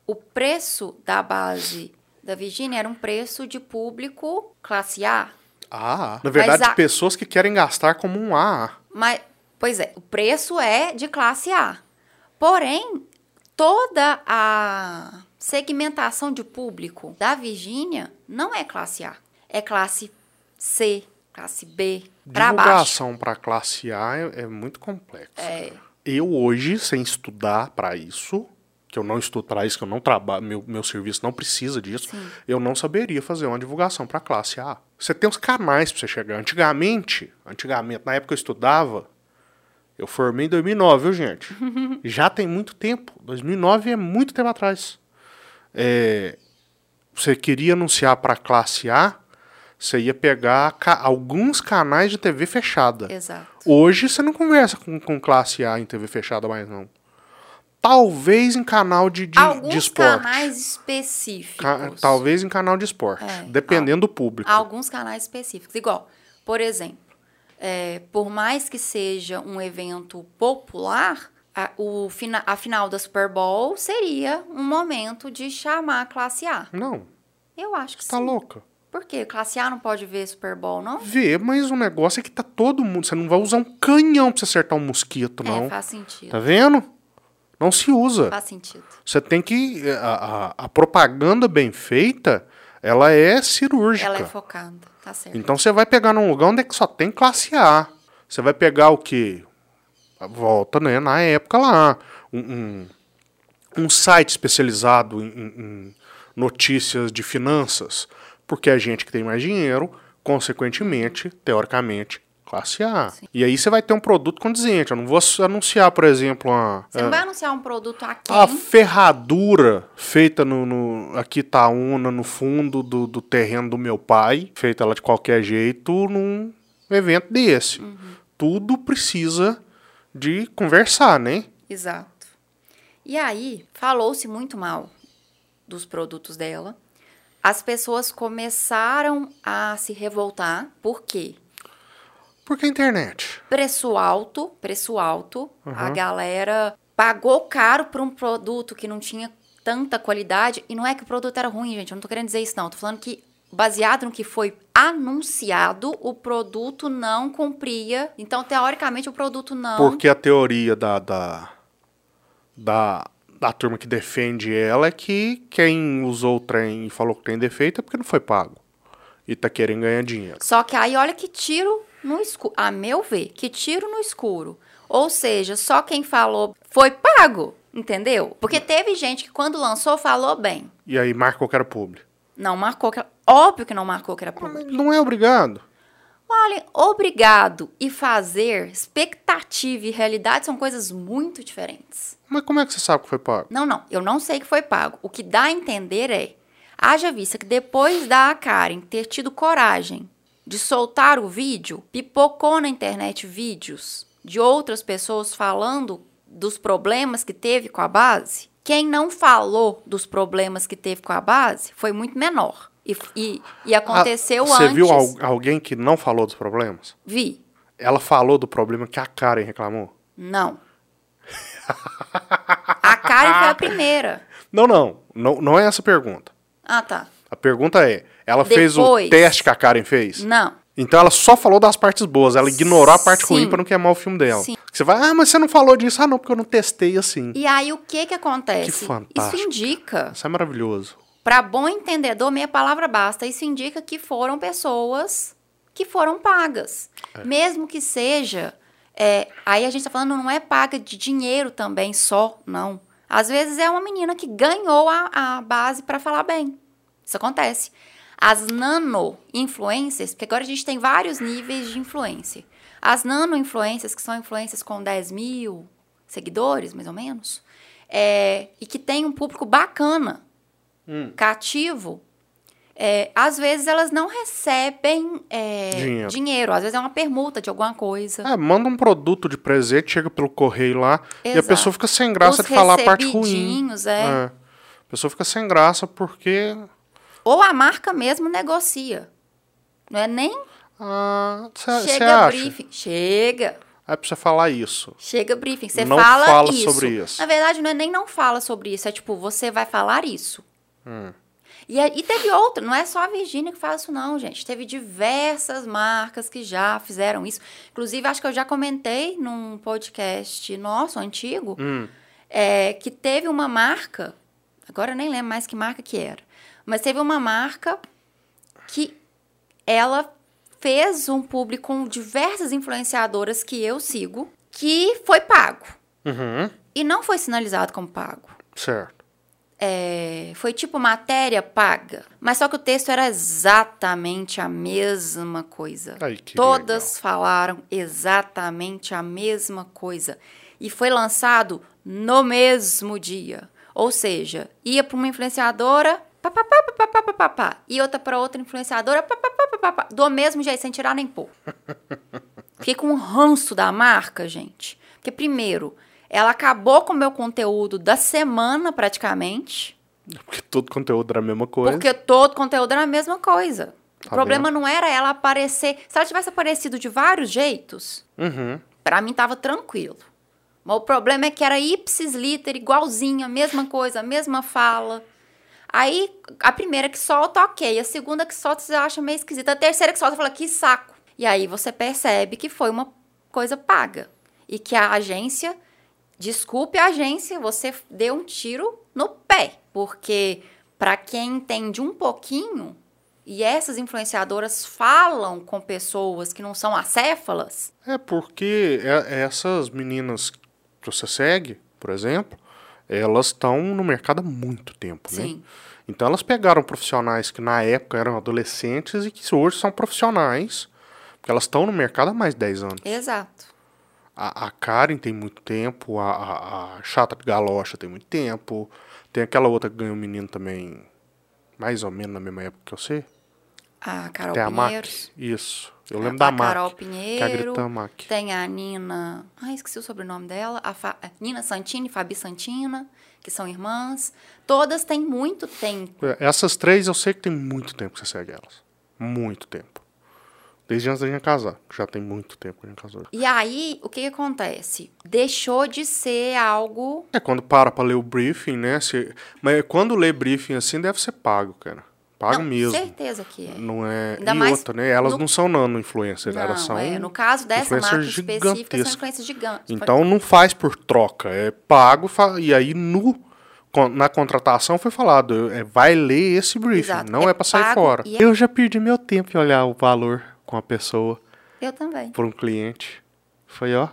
o preço da base da Virginia era um preço de público classe A. Ah, na verdade, a- pessoas que querem gastar como um A. Mas, pois é, o preço é de classe A. Porém, toda a segmentação de público da Virgínia não é classe A. É classe C, classe B, para baixo. Divulgação para classe A é, é muito complexo. É, Eu hoje, sem estudar para isso, que eu não estudo para isso, que eu não trabalho, meu, meu serviço não precisa disso, Sim. eu não saberia fazer uma divulgação para classe A. Você tem os canais para você chegar. Antigamente, antigamente, na época que eu estudava, eu formei em 2009, viu, gente? Já tem muito tempo. 2009 é muito tempo atrás. É, você queria anunciar para classe A, você ia pegar ca- alguns canais de TV fechada. exato. Hoje você não conversa com, com classe A em TV fechada mais, não. Talvez em canal de, de, Alguns de esporte. canais específicos. Ca- talvez em canal de esporte. É, dependendo do público. Alguns canais específicos. Igual, por exemplo, é, por mais que seja um evento popular, a, o fina, a final da Super Bowl seria um momento de chamar a classe A. Não, Eu acho que tá sim. louca. Por quê? Classe A não pode ver Super Bowl, não? Vê, mas o negócio é que tá todo mundo. Você não vai usar um canhão pra você acertar um mosquito, não. É, faz sentido. Tá vendo? Não se usa. Faz sentido. Você tem que. A, a- a propaganda bem feita, ela é cirúrgica. Ela é focada, tá certo. Então você vai pegar num lugar onde é que só tem classe A. Você vai pegar o quê? Volta, né? Na época lá. Um, um, um site especializado em, em- notícias de finanças. Porque é gente que tem mais dinheiro, consequentemente, teoricamente, classe A. E aí você vai ter um produto condizente. Eu não vou anunciar, por exemplo, uma, Você não vai anunciar um produto aqui. a ferradura feita no, no aqui tá una no fundo do, do terreno do meu pai, feita lá de qualquer jeito num evento desse. tudo precisa de conversar, né? Exato. E aí, falou-se muito mal dos produtos dela. As pessoas começaram a se revoltar. Por quê? Porque a internet. Preço alto, preço alto. Uhum. A galera pagou caro por um produto que não tinha tanta qualidade. E não é que o produto era ruim, gente. Eu não tô querendo dizer isso, não. Tô falando que, baseado no que foi anunciado, o produto não cumpria. Então, teoricamente, o produto não. Porque a teoria da, da, da, da turma que defende ela é que quem usou o trem e falou que tem defeito é porque não foi pago. E tá querendo ganhar dinheiro. Só que aí, olha que tiro no escuro. A meu ver, que tiro no escuro. Ou seja, só quem falou foi pago, entendeu? Porque teve gente que quando lançou falou bem. E aí marcou que era público. Não marcou que era... Óbvio que não marcou que era público. Não é obrigado. Olha, obrigado e fazer, expectativa e realidade são coisas muito diferentes. Mas como é que você sabe que foi pago? Não, não, eu não sei que foi pago. O que dá a entender é, haja vista que depois da Karen ter tido coragem de soltar o vídeo, pipocou na internet vídeos de outras pessoas falando dos problemas que teve com a base. Quem não falou dos problemas que teve com a base foi muito menor. E, e, e aconteceu ah, você antes. Você viu al alguém que não falou dos problemas? Vi. Ela falou do problema que a Karen reclamou? Não. a Karen foi a primeira. Não, não, não. Não é essa a pergunta. Ah, tá. A pergunta é: ela Depois, fez o teste que a Karen fez? Não. Então ela só falou das partes boas, ela ignorou a parte Sim. ruim para não queimar o filme dela. Sim. Você vai, ah, mas você não falou disso. Ah, não, porque eu não testei assim. E aí o que que acontece? Que fantástico. Isso indica. Isso é maravilhoso. Para bom entendedor, meia palavra basta. Isso indica que foram pessoas que foram pagas. É. Mesmo que seja. É, aí a gente está falando, não é paga de dinheiro também só, não. Às vezes é uma menina que ganhou a, a base para falar bem. Isso acontece. As nano-influências, porque agora a gente tem vários níveis de influência. As nano-influências, que são influências com 10 mil seguidores, mais ou menos, é, e que tem um público bacana hum. cativo, é, às vezes elas não recebem é, dinheiro. dinheiro. Às vezes é uma permuta de alguma coisa. É, manda um produto de presente, chega pelo correio lá Exato. e a pessoa fica sem graça Os de falar a parte ruim. É. é. A pessoa fica sem graça porque. Ou a marca mesmo negocia. Não é nem. Ah, cê, chega acha? briefing. Chega. É pra você falar isso. Chega briefing. Você fala, fala isso. sobre isso. Na verdade, não é nem não fala sobre isso. É tipo, você vai falar isso. Hum. E, e teve outra, não é só a Virgínia que faz isso, não, gente. Teve diversas marcas que já fizeram isso. Inclusive, acho que eu já comentei num podcast nosso, antigo, hum. é, que teve uma marca, agora eu nem lembro mais que marca que era, mas teve uma marca que ela fez um público com diversas influenciadoras que eu sigo, que foi pago. Uhum. E não foi sinalizado como pago. Certo. É, foi tipo matéria paga, mas só que o texto era exatamente a mesma coisa. Ai, Todas legal. falaram exatamente a mesma coisa. E foi lançado no mesmo dia. Ou seja, ia para uma influenciadora, pá, pá, pá, pá, pá, pá, pá, pá, e outra para outra influenciadora, pá, pá, pá, pá, pá, do mesmo jeito, sem tirar nem pôr. Fiquei com um ranço da marca, gente. Porque, primeiro, ela acabou com o meu conteúdo da semana, praticamente. Porque todo conteúdo era a mesma coisa. Porque todo conteúdo era a mesma coisa. Tá o problema não era ela aparecer. Se ela tivesse aparecido de vários jeitos, uhum. para mim tava tranquilo. Mas o problema é que era ipsis liter, igualzinho, a mesma coisa, a mesma fala. Aí, a primeira que solta, ok. A segunda que solta, você acha meio esquisita. A terceira que solta, fala, que saco. E aí você percebe que foi uma coisa paga. E que a agência Desculpe a agência, você deu um tiro no pé, porque para quem entende um pouquinho e essas influenciadoras falam com pessoas que não são acéfalas. É porque é, essas meninas que você segue, por exemplo, elas estão no mercado há muito tempo, né? Sim. né? Então elas pegaram profissionais que na época eram adolescentes e que hoje são profissionais, porque elas estão no mercado há mais de 10 anos. Exato. A, a Karen tem muito tempo, a, a, a Chata Galocha tem muito tempo. Tem aquela outra que ganhou um menino também, mais ou menos na mesma época que eu sei. A Carol tem a Mac, isso. Eu lembro da a Mac. Carol Que é a Pinheiro. Mac. Tem a Nina. Ai, esqueci o sobrenome dela. A Fa- é, Nina Santini e Fabi Santina, que são irmãs. Todas têm muito tempo. É, Essas três eu sei que tem muito tempo que você segue elas. Muito tempo. Desde antes da gente casar. que Já tem muito tempo que a gente casou. E aí, o que, que acontece? Deixou de ser algo. É quando para pra ler o briefing, né? Se... Mas quando lê briefing assim, deve ser pago, cara. Pago Não, mesmo. Certeza que é. Não é. Ainda e outra, né? Elas no- não são nano-influencers, Não, elas são. é, no caso dessa marca específica, são influências gigantes. Então não faz por troca, é pago e aí no na contratação foi falado, é, vai ler esse briefing, Exato, não é, é pra sair fora. é- Eu já perdi meu tempo em olhar o valor com a pessoa Eu também. por um cliente. Foi ó,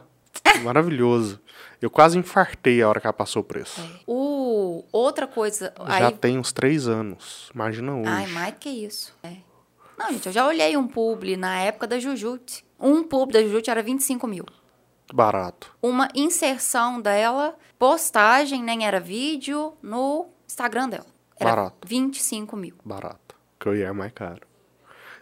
maravilhoso. Eu quase infartei a hora que ela passou o preço. O, outra coisa. Já aí, tem uns três anos, imagina hoje. Ai, mais que isso. É. Não, gente, eu já olhei um publi na época da Jujute. Um publi da Jujute era 25 mil. Barato. Uma inserção dela, postagem, nem era vídeo, no Instagram dela. Era Barato. 25 mil. Barato. Que eu ia é mais caro.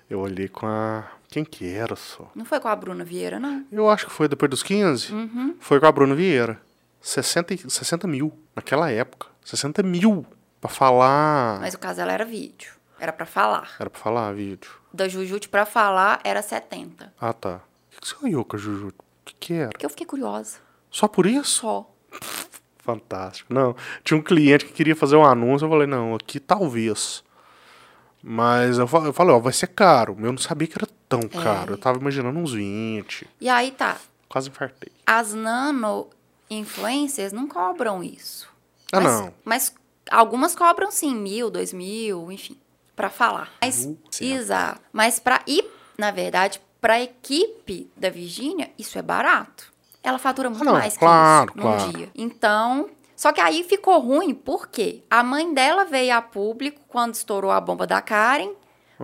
Eu olhei com a. Quem que era só? Não foi com a Bruna Vieira, não? Eu acho que foi depois dos 15. Uhum. Foi com a Bruna Vieira. 60, e- 60 mil naquela época. 60 mil pra falar. Mas o caso dela era vídeo. Era pra falar. Era pra falar vídeo. Da Jujute pra falar era 70. Ah, tá. O que, que você olhou com a Juju? O que, que era? Porque eu fiquei curiosa. Só por isso? Só. Fantástico. Não, tinha um cliente que queria fazer um anúncio. Eu falei, não, aqui talvez. Mas eu falei, ó, vai ser caro. Eu não sabia que era tão É. caro. Eu tava imaginando uns 20. E aí tá. Quase infartei. As nano influencers não cobram isso. Ah, mas, não. Mas algumas cobram sim, mil, dois mil, enfim, pra falar. Mas, Uh, exato. Mas pra ir, na verdade, pra equipe da Virgínia, isso é barato. Ela fatura muito não, mais claro, que isso num claro. dia. Então, só que aí ficou ruim, por quê? A mãe dela veio a público quando estourou a bomba da Karen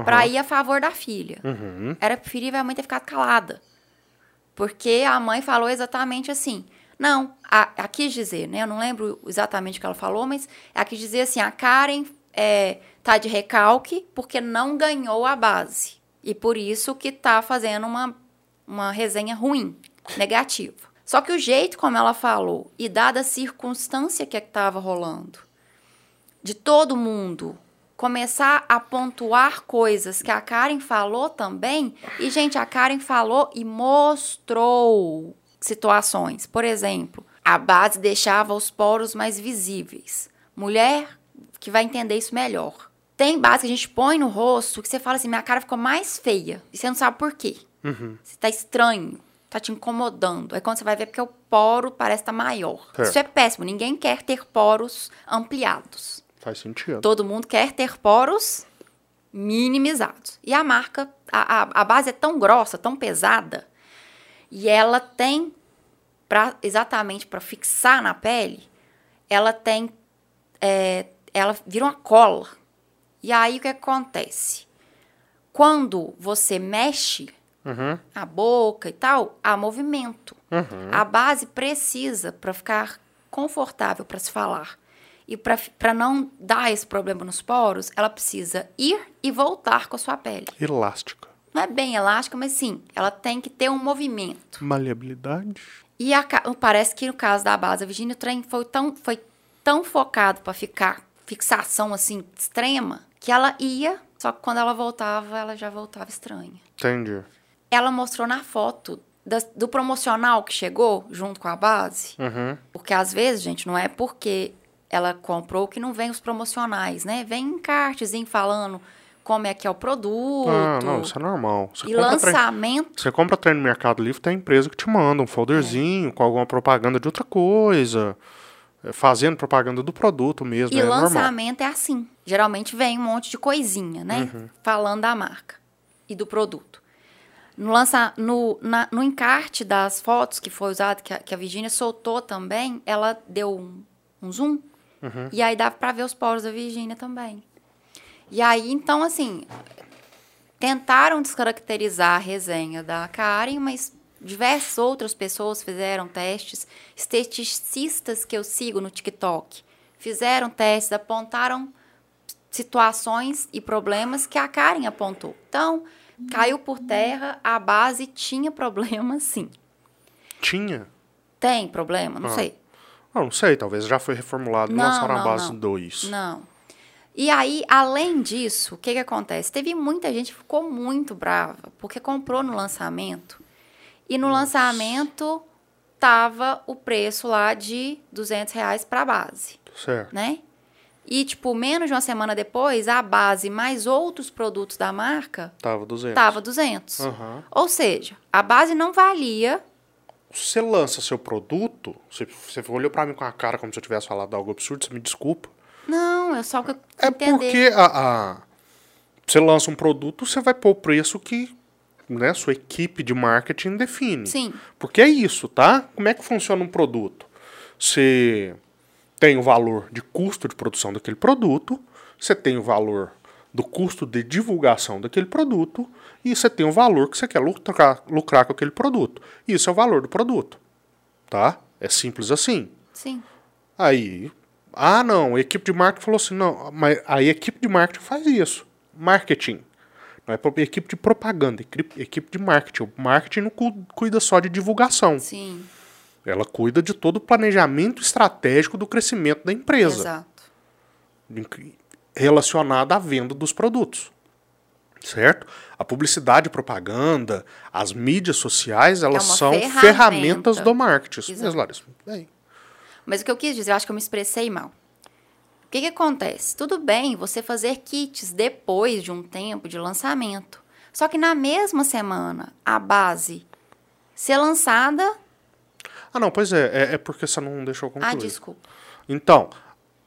pra ir a favor da filha. Uhum. Era preferível a mãe ter ficado calada. Porque a mãe falou exatamente assim. Não, a, a quis dizer, né? Eu não lembro exatamente o que ela falou, mas ela quis dizer assim: a Karen é, tá de recalque porque não ganhou a base. E por isso que tá fazendo uma, uma resenha ruim, negativa. Só que o jeito como ela falou, e dada a circunstância que estava rolando, de todo mundo começar a pontuar coisas que a Karen falou também. E, gente, a Karen falou e mostrou situações. Por exemplo, a base deixava os poros mais visíveis. Mulher que vai entender isso melhor. Tem base que a gente põe no rosto que você fala assim: minha cara ficou mais feia. E você não sabe por quê. Você tá estranho, tá te incomodando. Aí quando você vai ver, é porque o poro parece estar maior. Certo. Isso é péssimo. Ninguém quer ter poros ampliados. Faz sentido. Todo mundo quer ter poros minimizados. E a marca, a, a, a base é tão grossa, tão pesada, e ela tem, pra, exatamente para fixar na pele, ela tem, é, ela vira uma cola. E aí o que acontece? Quando você mexe Uhum. a boca e tal, há movimento. Uhum. A base precisa para ficar confortável para se falar. E para não dar esse problema nos poros, ela precisa ir e voltar com a sua pele. Elástica. Não é bem elástica, mas sim, ela tem que ter um movimento. Maleabilidade. E a parece que no caso da base, a Virginia o trem foi tão, foi tão focado para ficar fixação assim extrema que ela ia, só que quando ela voltava, ela já voltava estranha. Entendi. Ela mostrou na foto das- do promocional que chegou junto com a base. Uhum. Porque às vezes, gente, não é porque ela comprou que não vem os promocionais, né? Vem encartezinho falando como é que é o produto. Ah, não, isso é normal. Você e lançamento. Você compra trem no Mercado Livre, tem empresa que te manda um folderzinho com alguma propaganda de outra coisa, é, fazendo propaganda do produto mesmo, E é lançamento é assim. Geralmente vem um monte de coisinha, né? Uhum. Falando da marca e do produto. No, lança, no, na- no encarte das fotos que foi usado, que a, que a Virginia soltou também, ela deu um, um zoom. Uhum. E aí dava pra ver os poros da Virginia também. E aí, então, assim, tentaram descaracterizar a resenha da Karen, mas diversas outras pessoas fizeram testes. Esteticistas que eu sigo no TikTok fizeram testes, apontaram situações e problemas que a Karen apontou. Então, caiu por terra, a base tinha problema sim. Tinha? Tem problema? Não Ah. sei. Ah, não sei, talvez já foi reformulado Não, lançaram a não, base não. 2. Não. E aí, além disso, o que, que acontece? Teve muita gente que ficou muito brava, porque comprou no lançamento. E no lançamento tava o preço lá de 200 reais para base, Certo. né? E, tipo, menos de uma semana depois, a base mais outros produtos da marca Tava 200. tava 200. Aham. Ou seja, a base não valia. Você lança seu produto, você, você olhou pra mim com a cara como se eu tivesse falado algo absurdo, você me desculpa. Não, é só que eu É entender. porque a, a- você lança um produto, você vai pôr o preço que né, sua equipe de marketing define. Sim. Porque é isso, tá? Como é que funciona um produto? Você tem o valor de custo de produção daquele produto, você tem o valor do custo de divulgação daquele produto e você tem o valor que você quer lucrar, lucrar com aquele produto. Isso é o valor do produto, tá? É simples assim. Sim. Aí, ah não, a equipe de marketing falou assim, não, mas a equipe de marketing faz isso. Marketing. Não é equipe de propaganda, equipe, equipe de marketing. O marketing não cu- cuida só de divulgação. Sim. Ela cuida de todo o planejamento estratégico do crescimento da empresa, Exato. relacionado à venda dos produtos. Certo? A publicidade propaganda, as mídias sociais, elas uma são ferramenta. ferramentas do marketing. Isso Exato. mesmo, Larissa. Bem, Mas o que eu quis dizer, eu acho que eu me expressei mal. O que, que acontece? Tudo bem você fazer kits depois de um tempo de lançamento. Só que na mesma semana, a base ser lançada. Ah, não, pois é, é, é porque você não deixou concluir. Ah, desculpa. Então,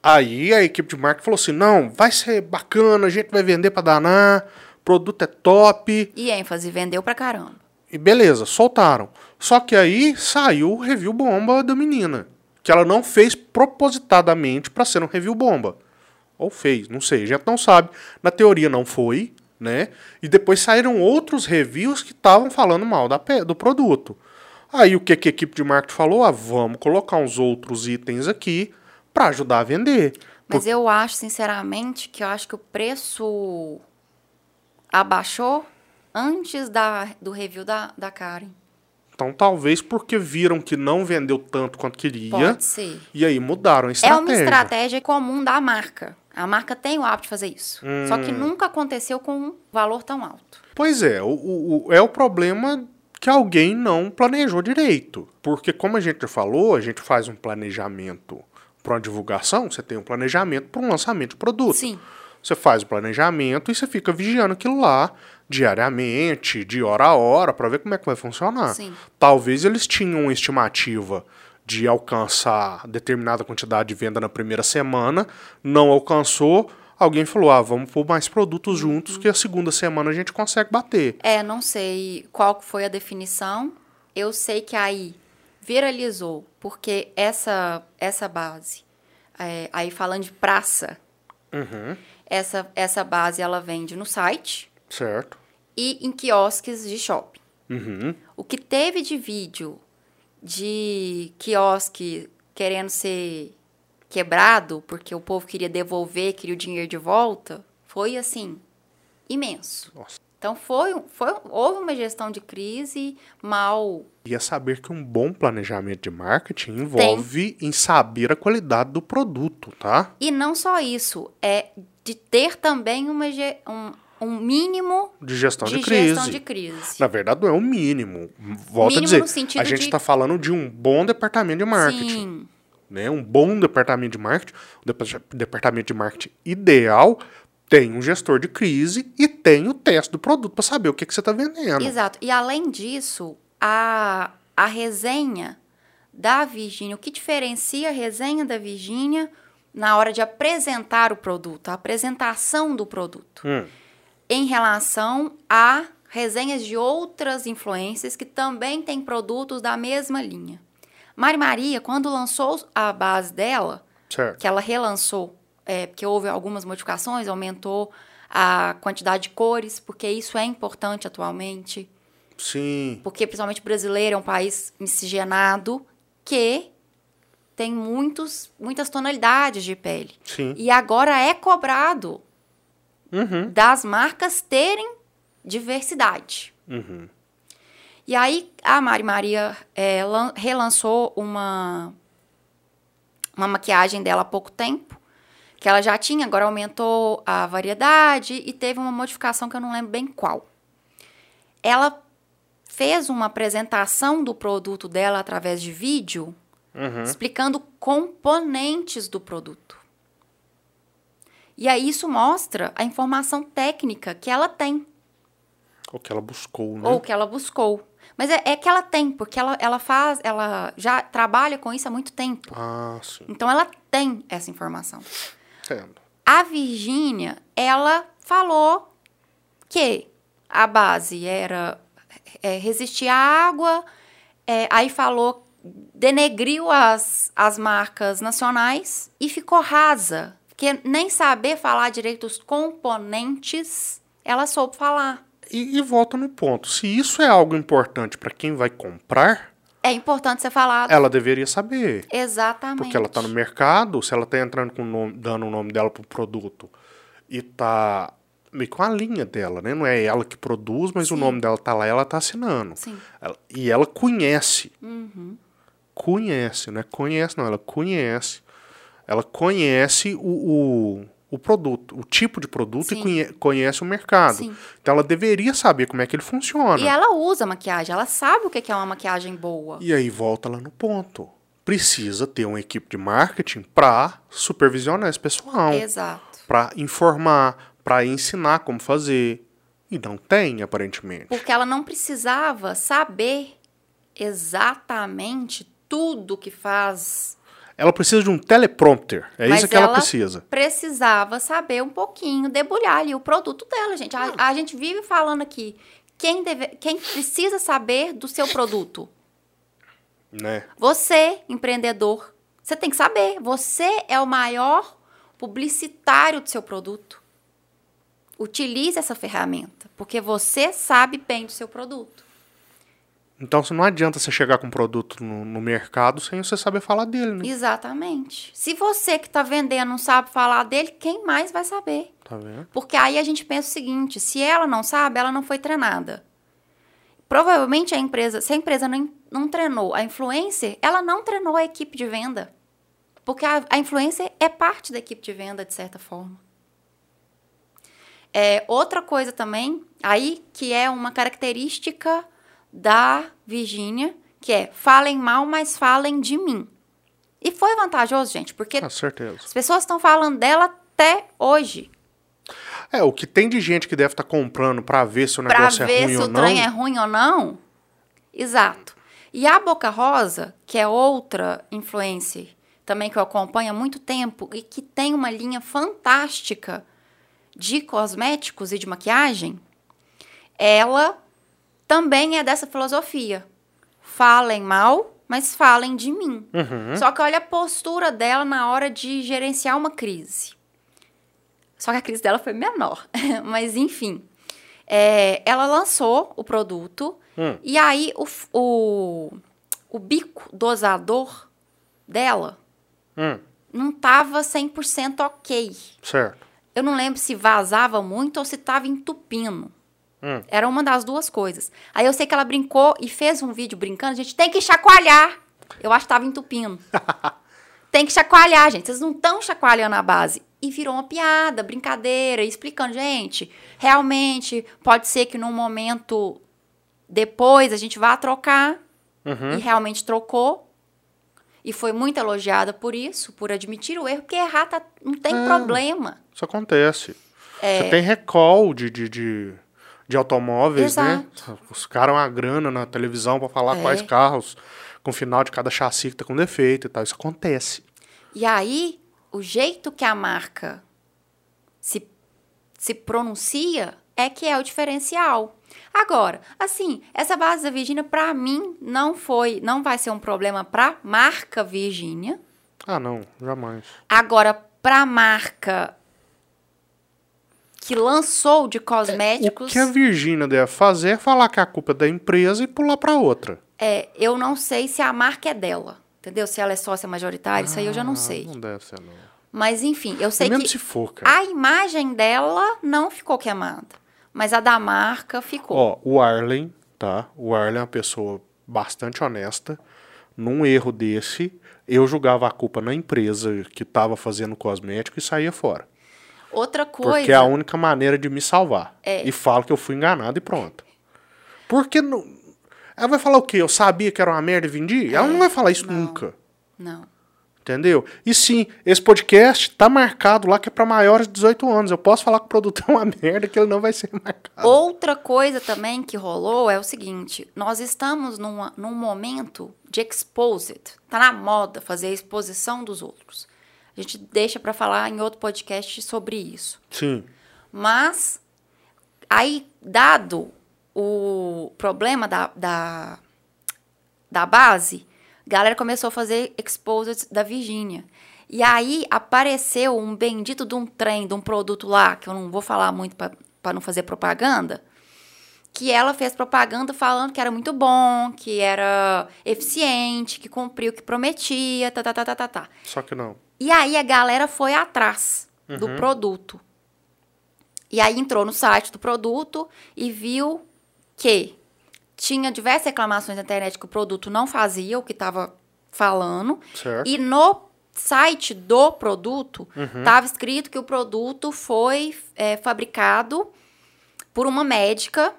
aí a equipe de marketing falou assim: não, vai ser bacana, a gente vai vender pra danar, produto é top, E ênfase, vendeu pra caramba. e beleza, soltaram. Só que aí saiu o review bomba da menina, que ela não fez propositadamente pra ser um review bomba. Ou fez, não sei, a gente não sabe. Na teoria não foi, né? E depois saíram outros reviews que estavam falando mal da, do produto. Aí o que, que a equipe de marketing falou? Ah, vamos colocar uns outros itens aqui pra ajudar a vender. Mas eu acho, sinceramente, que eu acho que o preço abaixou antes da, do review da, da Karen. Então talvez porque viram que não vendeu tanto quanto queria. Pode ser. E aí mudaram a É estratégia. uma estratégia comum da marca. A marca tem o hábito de fazer isso. Só Hum. que nunca aconteceu com um valor tão alto. Pois é, o, o- o- é o problema que alguém não planejou direito. Porque, como a gente já falou, a gente faz um planejamento para uma divulgação, você tem um planejamento para um lançamento de produto. Sim. Você faz o planejamento e você fica vigiando aquilo lá diariamente, de hora a hora, para ver como é que vai funcionar. Sim. Talvez eles tinham uma estimativa de alcançar determinada quantidade de venda na primeira semana, não alcançou, alguém falou: ah, vamos pôr mais produtos juntos, que a segunda semana a gente consegue bater. É, não sei qual foi a definição. Eu sei que aí viralizou, porque essa, essa base, é, aí falando de praça, Uhum, essa, essa base ela vende no site certo. e em quiosques de shopping. Uhum. O que teve de vídeo de quiosque querendo ser quebrado porque o povo queria devolver, queria o dinheiro de volta, foi assim, imenso. Nossa. Então foi, foi houve uma gestão de crise mal. E é saber que um bom planejamento de marketing envolve em saber a qualidade do produto, tá? E não só isso, é de ter também uma, um, um mínimo De gestão de, de crise. gestão de crise. Na verdade, não é o mínimo. Volto a Mínimo dizer, no sentido a gente de- está falando de um bom departamento de marketing. Sim, Né? Um bom departamento de marketing, o depa- departamento de marketing ideal tem um gestor de crise e tem o teste do produto para saber o que, que você está vendendo. exato. E além disso, a, a resenha da Virgínia, o que diferencia a resenha da Virgínia na hora de apresentar o produto, a apresentação do produto, Hum, em relação a resenhas de outras influências que também têm produtos da mesma linha. Mari Maria, quando lançou a base dela, certo. que ela relançou, é, porque houve algumas modificações, aumentou a quantidade de cores, porque isso é importante atualmente, Sim. porque principalmente o brasileiro é um país miscigenado que tem muitos, muitas tonalidades de pele. Sim. E agora é cobrado Uhum. das marcas terem diversidade. Uhum. E aí a Mari Maria é, relançou uma, uma maquiagem dela há pouco tempo, que ela já tinha, agora aumentou a variedade e teve uma modificação que eu não lembro bem qual. Ela fez uma apresentação do produto dela através de vídeo, uhum. explicando componentes do produto. E aí isso mostra a informação técnica que ela tem. Ou que ela buscou, né? Ou que ela buscou. Mas é, é, que ela tem, porque ela, ela faz, ela já trabalha com isso há muito tempo. Ah, sim. Então ela tem essa informação. Entendo. A Virgínia, ela falou que a base era é, resistir à água, é, aí falou, denegriu as, as marcas nacionais e ficou rasa. Porque nem saber falar direito os componentes, ela soube falar. E, e volta no ponto. Se isso é algo importante para quem vai comprar. É importante ser falado. Ela deveria saber. Exatamente. Porque ela está no mercado, se ela está entrando com o nome, dando o nome dela pro produto e tá meio com a linha dela, né? Não é ela que produz, mas Sim. o nome dela tá lá, ela tá assinando. Sim. Ela, e ela conhece. Uhum. Conhece, né? Conhece, não, ela conhece. Ela conhece o, o o produto, o tipo de produto Sim. e conhece o mercado. Sim. Então ela deveria saber como é que ele funciona. E ela usa maquiagem, ela sabe o que é uma maquiagem boa. E aí volta lá no ponto. Precisa ter uma equipe de marketing para supervisionar esse pessoal. Exato. Para informar, para ensinar como fazer. E não tem, aparentemente. Porque ela não precisava saber exatamente tudo que faz ela precisa de um teleprompter. É Mas isso que ela, ela, precisa. Precisava saber um pouquinho, debulhar ali o produto dela, gente. A, a gente vive falando aqui. Quem, deve, quem precisa saber do seu produto? Né? Você, empreendedor, você tem que saber. Você é o maior publicitário do seu produto. Utilize essa ferramenta, porque você sabe bem do seu produto. Então não adianta você chegar com um produto no, no, mercado sem você saber falar dele, né? Exatamente. Se você que está vendendo não sabe falar dele, quem mais vai saber? Tá vendo? Porque aí a gente pensa o seguinte: se ela não sabe, ela não foi treinada. Provavelmente a empresa, se a empresa não, não treinou a influencer, ela não treinou a equipe de venda. Porque a, a influencer é parte da equipe de venda, de certa forma. É, outra coisa também, aí que é uma característica da Virgínia, que é falem mal, mas falem de mim. E foi vantajoso, gente, porque as pessoas estão falando dela até hoje. É, o que tem de gente que deve estar tá comprando para ver se o negócio é ruim ou não. Pra ver se o trem é ruim ou não. Exato. E a Boca Rosa, que é outra influencer também que eu acompanho há muito tempo e que tem uma linha fantástica de cosméticos e de maquiagem, ela também é dessa filosofia. Falem mal, mas falem de mim. Uhum. Só que olha a postura dela na hora de gerenciar uma crise. Só que a crise dela foi menor. mas, enfim. É, ela lançou o produto hum. e aí o, o, o bico dosador dela hum. não tava 100% ok. Certo. Eu não lembro se vazava muito ou se tava entupindo. Hum. Era uma das duas coisas. Aí eu sei que ela brincou e fez um vídeo brincando. A gente tem que chacoalhar. Eu acho que tava entupindo. tem que chacoalhar, gente. Vocês não estão chacoalhando a base. E virou uma piada, brincadeira, explicando, gente, realmente pode ser que num momento depois a gente vá trocar. Uhum. E realmente trocou. E foi muito elogiada por isso, por admitir o erro, porque errar tá, não tem é, problema. Isso acontece. É... Você tem recall de, de, de de automóveis, né? Exato. né? Os caras uma grana na televisão para falar é. quais carros com final de cada chassi que tá com defeito e tal. Isso acontece. E aí, o jeito que a marca se, se pronuncia é que é o diferencial. Agora, assim, essa base da Virgínia, para mim, não foi, não vai ser um problema para marca Virgínia. Ah, não, jamais. Agora, para marca que lançou de cosméticos. O que a Virgínia deve fazer é falar que a culpa é da empresa e pular para outra. É, eu não sei se a marca é dela. Entendeu? Se ela é sócia majoritária, ah, isso aí eu já não ah, sei. Não deve ser, não. Mas enfim, eu sei Mesmo que se for, a imagem dela não ficou queimada. Mas a da marca ficou. Ó, o Arlen, tá? O Arlen é uma pessoa bastante honesta. Num erro desse, eu julgava a culpa na empresa que estava fazendo cosmético e saía fora. Outra coisa. Porque é a única maneira de me salvar. É. E falo que eu fui enganado e pronto. Porque não. Ela vai falar o quê? Eu sabia que era uma merda e vendi? Ela não vai falar isso não. nunca. Não. Entendeu? E sim, esse podcast tá marcado lá que é para maiores de 18 anos. Eu posso falar que o produto é uma merda que ele não vai ser marcado. Outra coisa também que rolou é o seguinte: nós estamos numa, num momento de exposed. Tá na moda fazer a exposição dos outros. A gente deixa para falar em outro podcast sobre isso. Sim. Mas, aí, dado o problema da, da, da base, a galera começou a fazer exposed da Virgínia. E aí apareceu um bendito de um trem, de um produto lá, que eu não vou falar muito para não fazer propaganda, que ela fez propaganda falando que era muito bom, que era eficiente, que cumpriu o que prometia, tá, tá, tá, tá, tá, tá. Só que não. E aí a galera foi atrás do produto. E aí entrou no site do produto e viu que tinha diversas reclamações na internet que o produto não fazia o que estava falando. Certo. E no site do produto estava escrito que o produto foi é, fabricado por uma médica.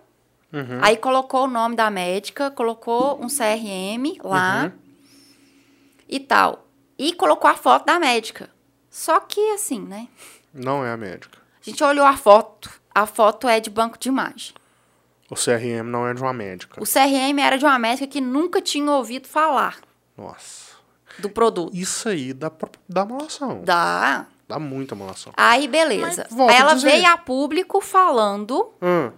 Aí colocou o nome da médica, colocou um CRM lá e tal. E colocou a foto da médica. Só que assim, né? Não é a médica. A gente olhou a foto. A foto é de banco de imagem. O CRM não é de uma médica. O CRM era de uma médica que nunca tinha ouvido falar Nossa. do produto. Isso aí dá, dá malação. Dá. Dá muita malação. Aí, beleza. Aí ela veio a público falando Hum,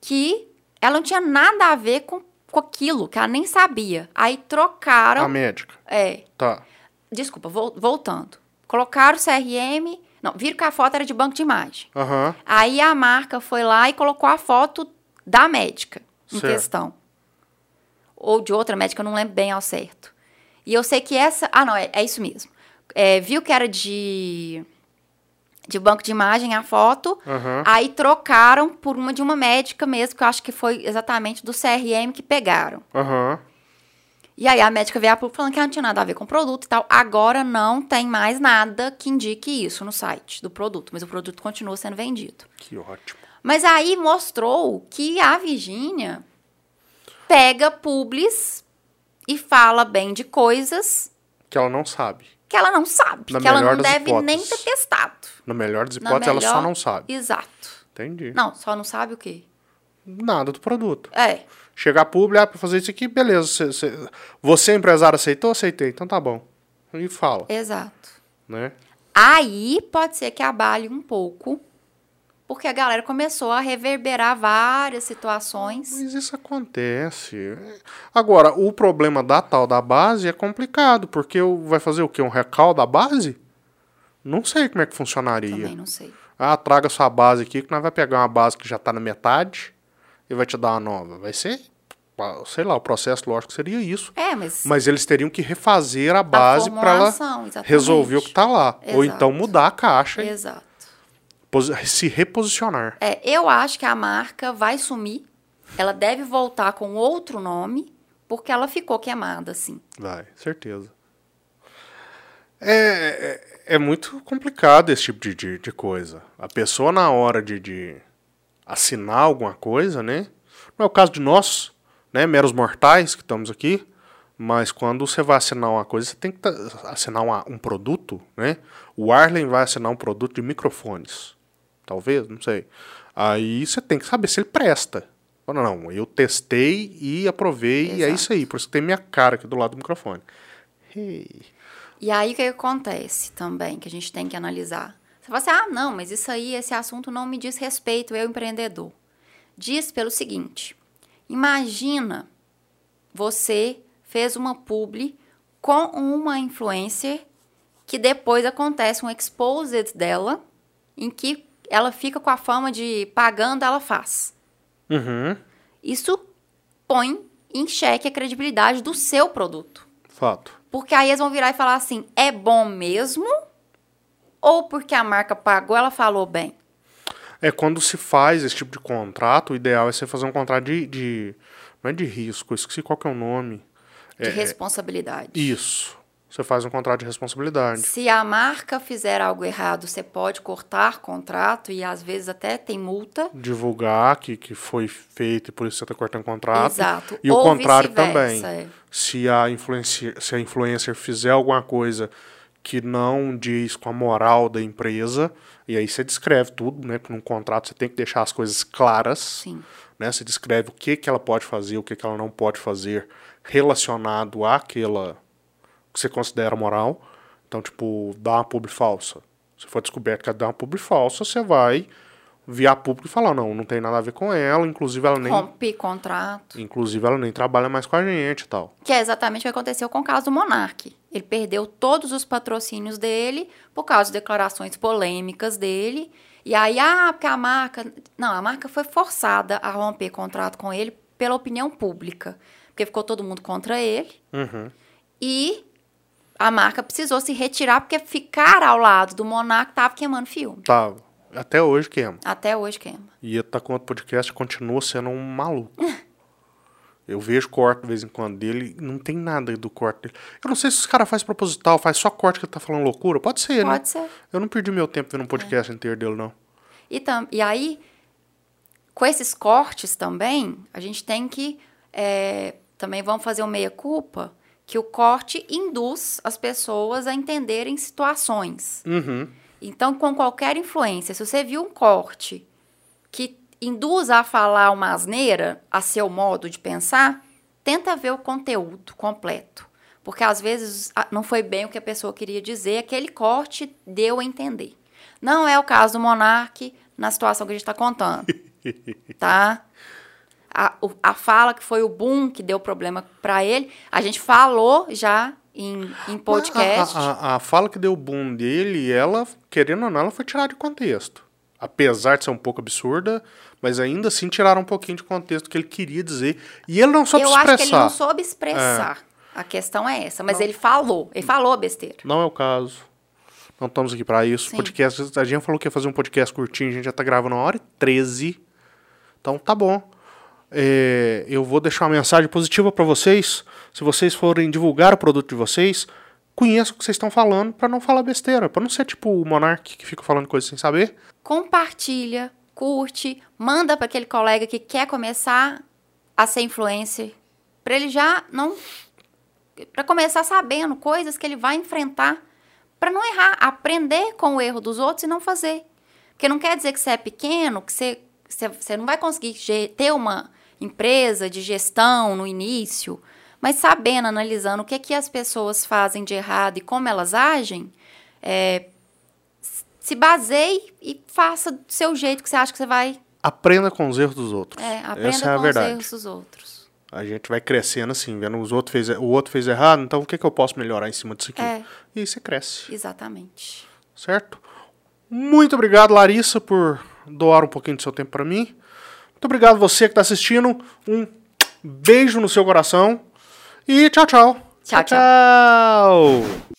que ela não tinha nada a ver com, com aquilo, que ela nem sabia. Aí trocaram. a médica. É. Tá. Desculpa, vol- voltando. Colocaram o CRM. Não, viram que a foto era de banco de imagem. Aham. Aí a marca foi lá e colocou a foto da médica em Certo. questão. Ou de outra médica, eu não lembro bem ao certo. E eu sei que essa. Ah, não, é, é isso mesmo. É, viu que era de. De banco de imagem a foto. Aham. Aí trocaram por uma de uma médica mesmo, que eu acho que foi exatamente do CRM que pegaram. Aham. E aí a médica veio a público falando que não tinha nada a ver com o produto e tal. Agora não tem mais nada que indique isso no site do produto, mas o produto continua sendo vendido. Que ótimo. Mas aí mostrou que a Virgínia pega publis e fala bem de coisas Que ela não sabe. que ela não sabe, Na que ela não deve nem ter hipóteses. testado. Na melhor das hipóteses, ela só melhor- não sabe. Exato. Entendi. Não, só não sabe o quê? Nada do produto. É, Chegar público, ah, pra fazer isso aqui, beleza. Você, você, você, empresário, aceitou? Aceitei. Então tá bom. E fala, exato. né? Aí pode ser que abale um pouco, porque a galera começou a reverberar várias situações. Mas isso acontece. Agora, o problema da tal da base é complicado, porque vai fazer o quê? Um recal da base? Não sei como é que funcionaria. Também não sei. Ah, traga sua base aqui, que nós vai pegar uma base que já tá na metade e vai te dar uma nova. Vai ser, ah, sei lá, o processo lógico seria isso. É, mas, Mas eles teriam que refazer a base para ela exatamente. resolver o que tá lá. Ou Exato. então mudar a caixa Exato. se reposicionar. É, eu acho que a marca vai sumir. Ela deve voltar com outro nome, porque ela ficou queimada, assim. Vai, certeza. É, é, muito complicado esse tipo de, de, de coisa. A pessoa, na hora de, de assinar alguma coisa, né? Não é o caso de nós, né? Meros mortais que estamos aqui. Mas quando você vai assinar uma coisa, você tem que assinar uma- um produto, né? O Arlen vai assinar um produto de microfones. Talvez, não sei. Aí você tem que saber se ele presta. Fala, não, eu testei e aprovei, e é Exato. isso aí. Por isso que tem minha cara aqui do lado do microfone. Hey. E aí o que acontece também, que a gente tem que analisar? Você fala assim, ah, não, mas isso aí, esse assunto não me diz respeito, eu empreendedor. Diz pelo seguinte, imagina você fez uma publi com uma influencer que depois acontece um exposed dela, em que ela fica com a fama de pagando, ela faz. Uhum. Isso põe em xeque a credibilidade do seu produto. Fato. Porque aí eles vão virar e falar assim: é bom mesmo? Ou porque a marca pagou, ela falou bem? É quando se faz esse tipo de contrato, o ideal é você fazer um contrato de. de não é de risco, esqueci qual que é o nome. De É- responsabilidade. Isso. Você faz um contrato de responsabilidade. Se a marca fizer algo errado, você pode cortar contrato e às vezes até tem multa. Divulgar que, que foi feito e por isso você está cortando contrato. Exato. E o Ou contrário vice-versa, também. é. Se a, influencer, se a influencer fizer alguma coisa que não diz com a moral da empresa, e aí você descreve tudo, né? Porque num contrato você tem que deixar as coisas claras. Sim. Né? Você descreve o que, que ela pode fazer, o que, que ela não pode fazer relacionado àquela que você considera moral. Então, tipo, dar uma publi falsa. Se for descoberto que ela dá uma publi falsa, você vai via público e falar, não, não tem nada a ver com ela, inclusive ela nem, Rompe contrato. inclusive ela nem trabalha mais com a gente e tal. Que é exatamente o que aconteceu com o caso do Monark. Ele perdeu todos os patrocínios dele por causa de declarações polêmicas dele. E aí, ah, porque a marca. Não, a marca foi forçada a romper contrato com ele pela opinião pública. Porque ficou todo mundo contra ele. Uhum. E a marca precisou se retirar porque ficar ao lado do Monark estava queimando filme. Tá, até hoje queima. Até hoje queima. E ele tá com outro podcast continua sendo um maluco. Eu vejo corte de vez em quando dele, não tem nada do corte dele. Eu não sei se os caras fazem proposital, faz só corte que ele tá falando loucura. Pode ser, né? Pode ser. Eu não perdi meu tempo vendo um podcast inteiro dele, não. E, tam, e aí, com esses cortes também, a gente tem que. é, também vamos fazer uma meia-culpa que o corte induz as pessoas a entenderem situações. Uhum. Então, com qualquer influência, se você viu um corte que induz a falar uma asneira a seu modo de pensar, tenta ver o conteúdo completo. Porque às vezes não foi bem o que a pessoa queria dizer, aquele corte deu a entender. Não é o caso do Monark na situação que a gente está contando. tá? A, a fala que foi o boom que deu problema para ele, a gente falou já em, em podcast. A, a- a fala que deu o boom dele, ela, querendo ou não, ela foi tirada de contexto. Apesar de ser um pouco absurda, mas ainda assim tiraram um pouquinho de contexto que ele queria dizer. E ele não soube Eu se acho que expressar. ele não soube expressar. A questão é essa. Mas ele falou. Ele falou besteira. Não é o caso. Não estamos aqui para isso. Sim. Podcast, a gente falou que ia fazer um podcast curtinho, a gente já tá gravando uma hora e 13. Então tá bom. É, eu vou deixar uma mensagem positiva para vocês. Se vocês forem divulgar o produto de vocês, conheçam o que vocês estão falando para não falar besteira, para não ser tipo o Monark que fica falando coisas sem saber. Compartilha, curte, manda para aquele colega que quer começar a ser influencer. Para ele já não. Para começar sabendo coisas que ele vai enfrentar. Para não errar. Aprender com o erro dos outros e não fazer. Porque não quer dizer que você é pequeno, que você, você, não vai conseguir ter uma empresa de gestão no início, mas sabendo, analisando o que, que as pessoas fazem de errado e como elas agem, é, se baseie e faça do seu jeito que você acha que você vai. Aprenda com os erros dos outros. É, aprenda Essa é a com verdade. os erros dos outros. A gente vai crescendo assim, vendo os outros fez, o outro fez errado, então o que, que eu posso melhorar em cima disso aqui? É. E aí você cresce. Exatamente. certo? Muito obrigado, Larissa, por doar um pouquinho do seu tempo para mim. Muito obrigado você que está assistindo. Um beijo no seu coração. E tchau, tchau. Tchau, tchau. tchau.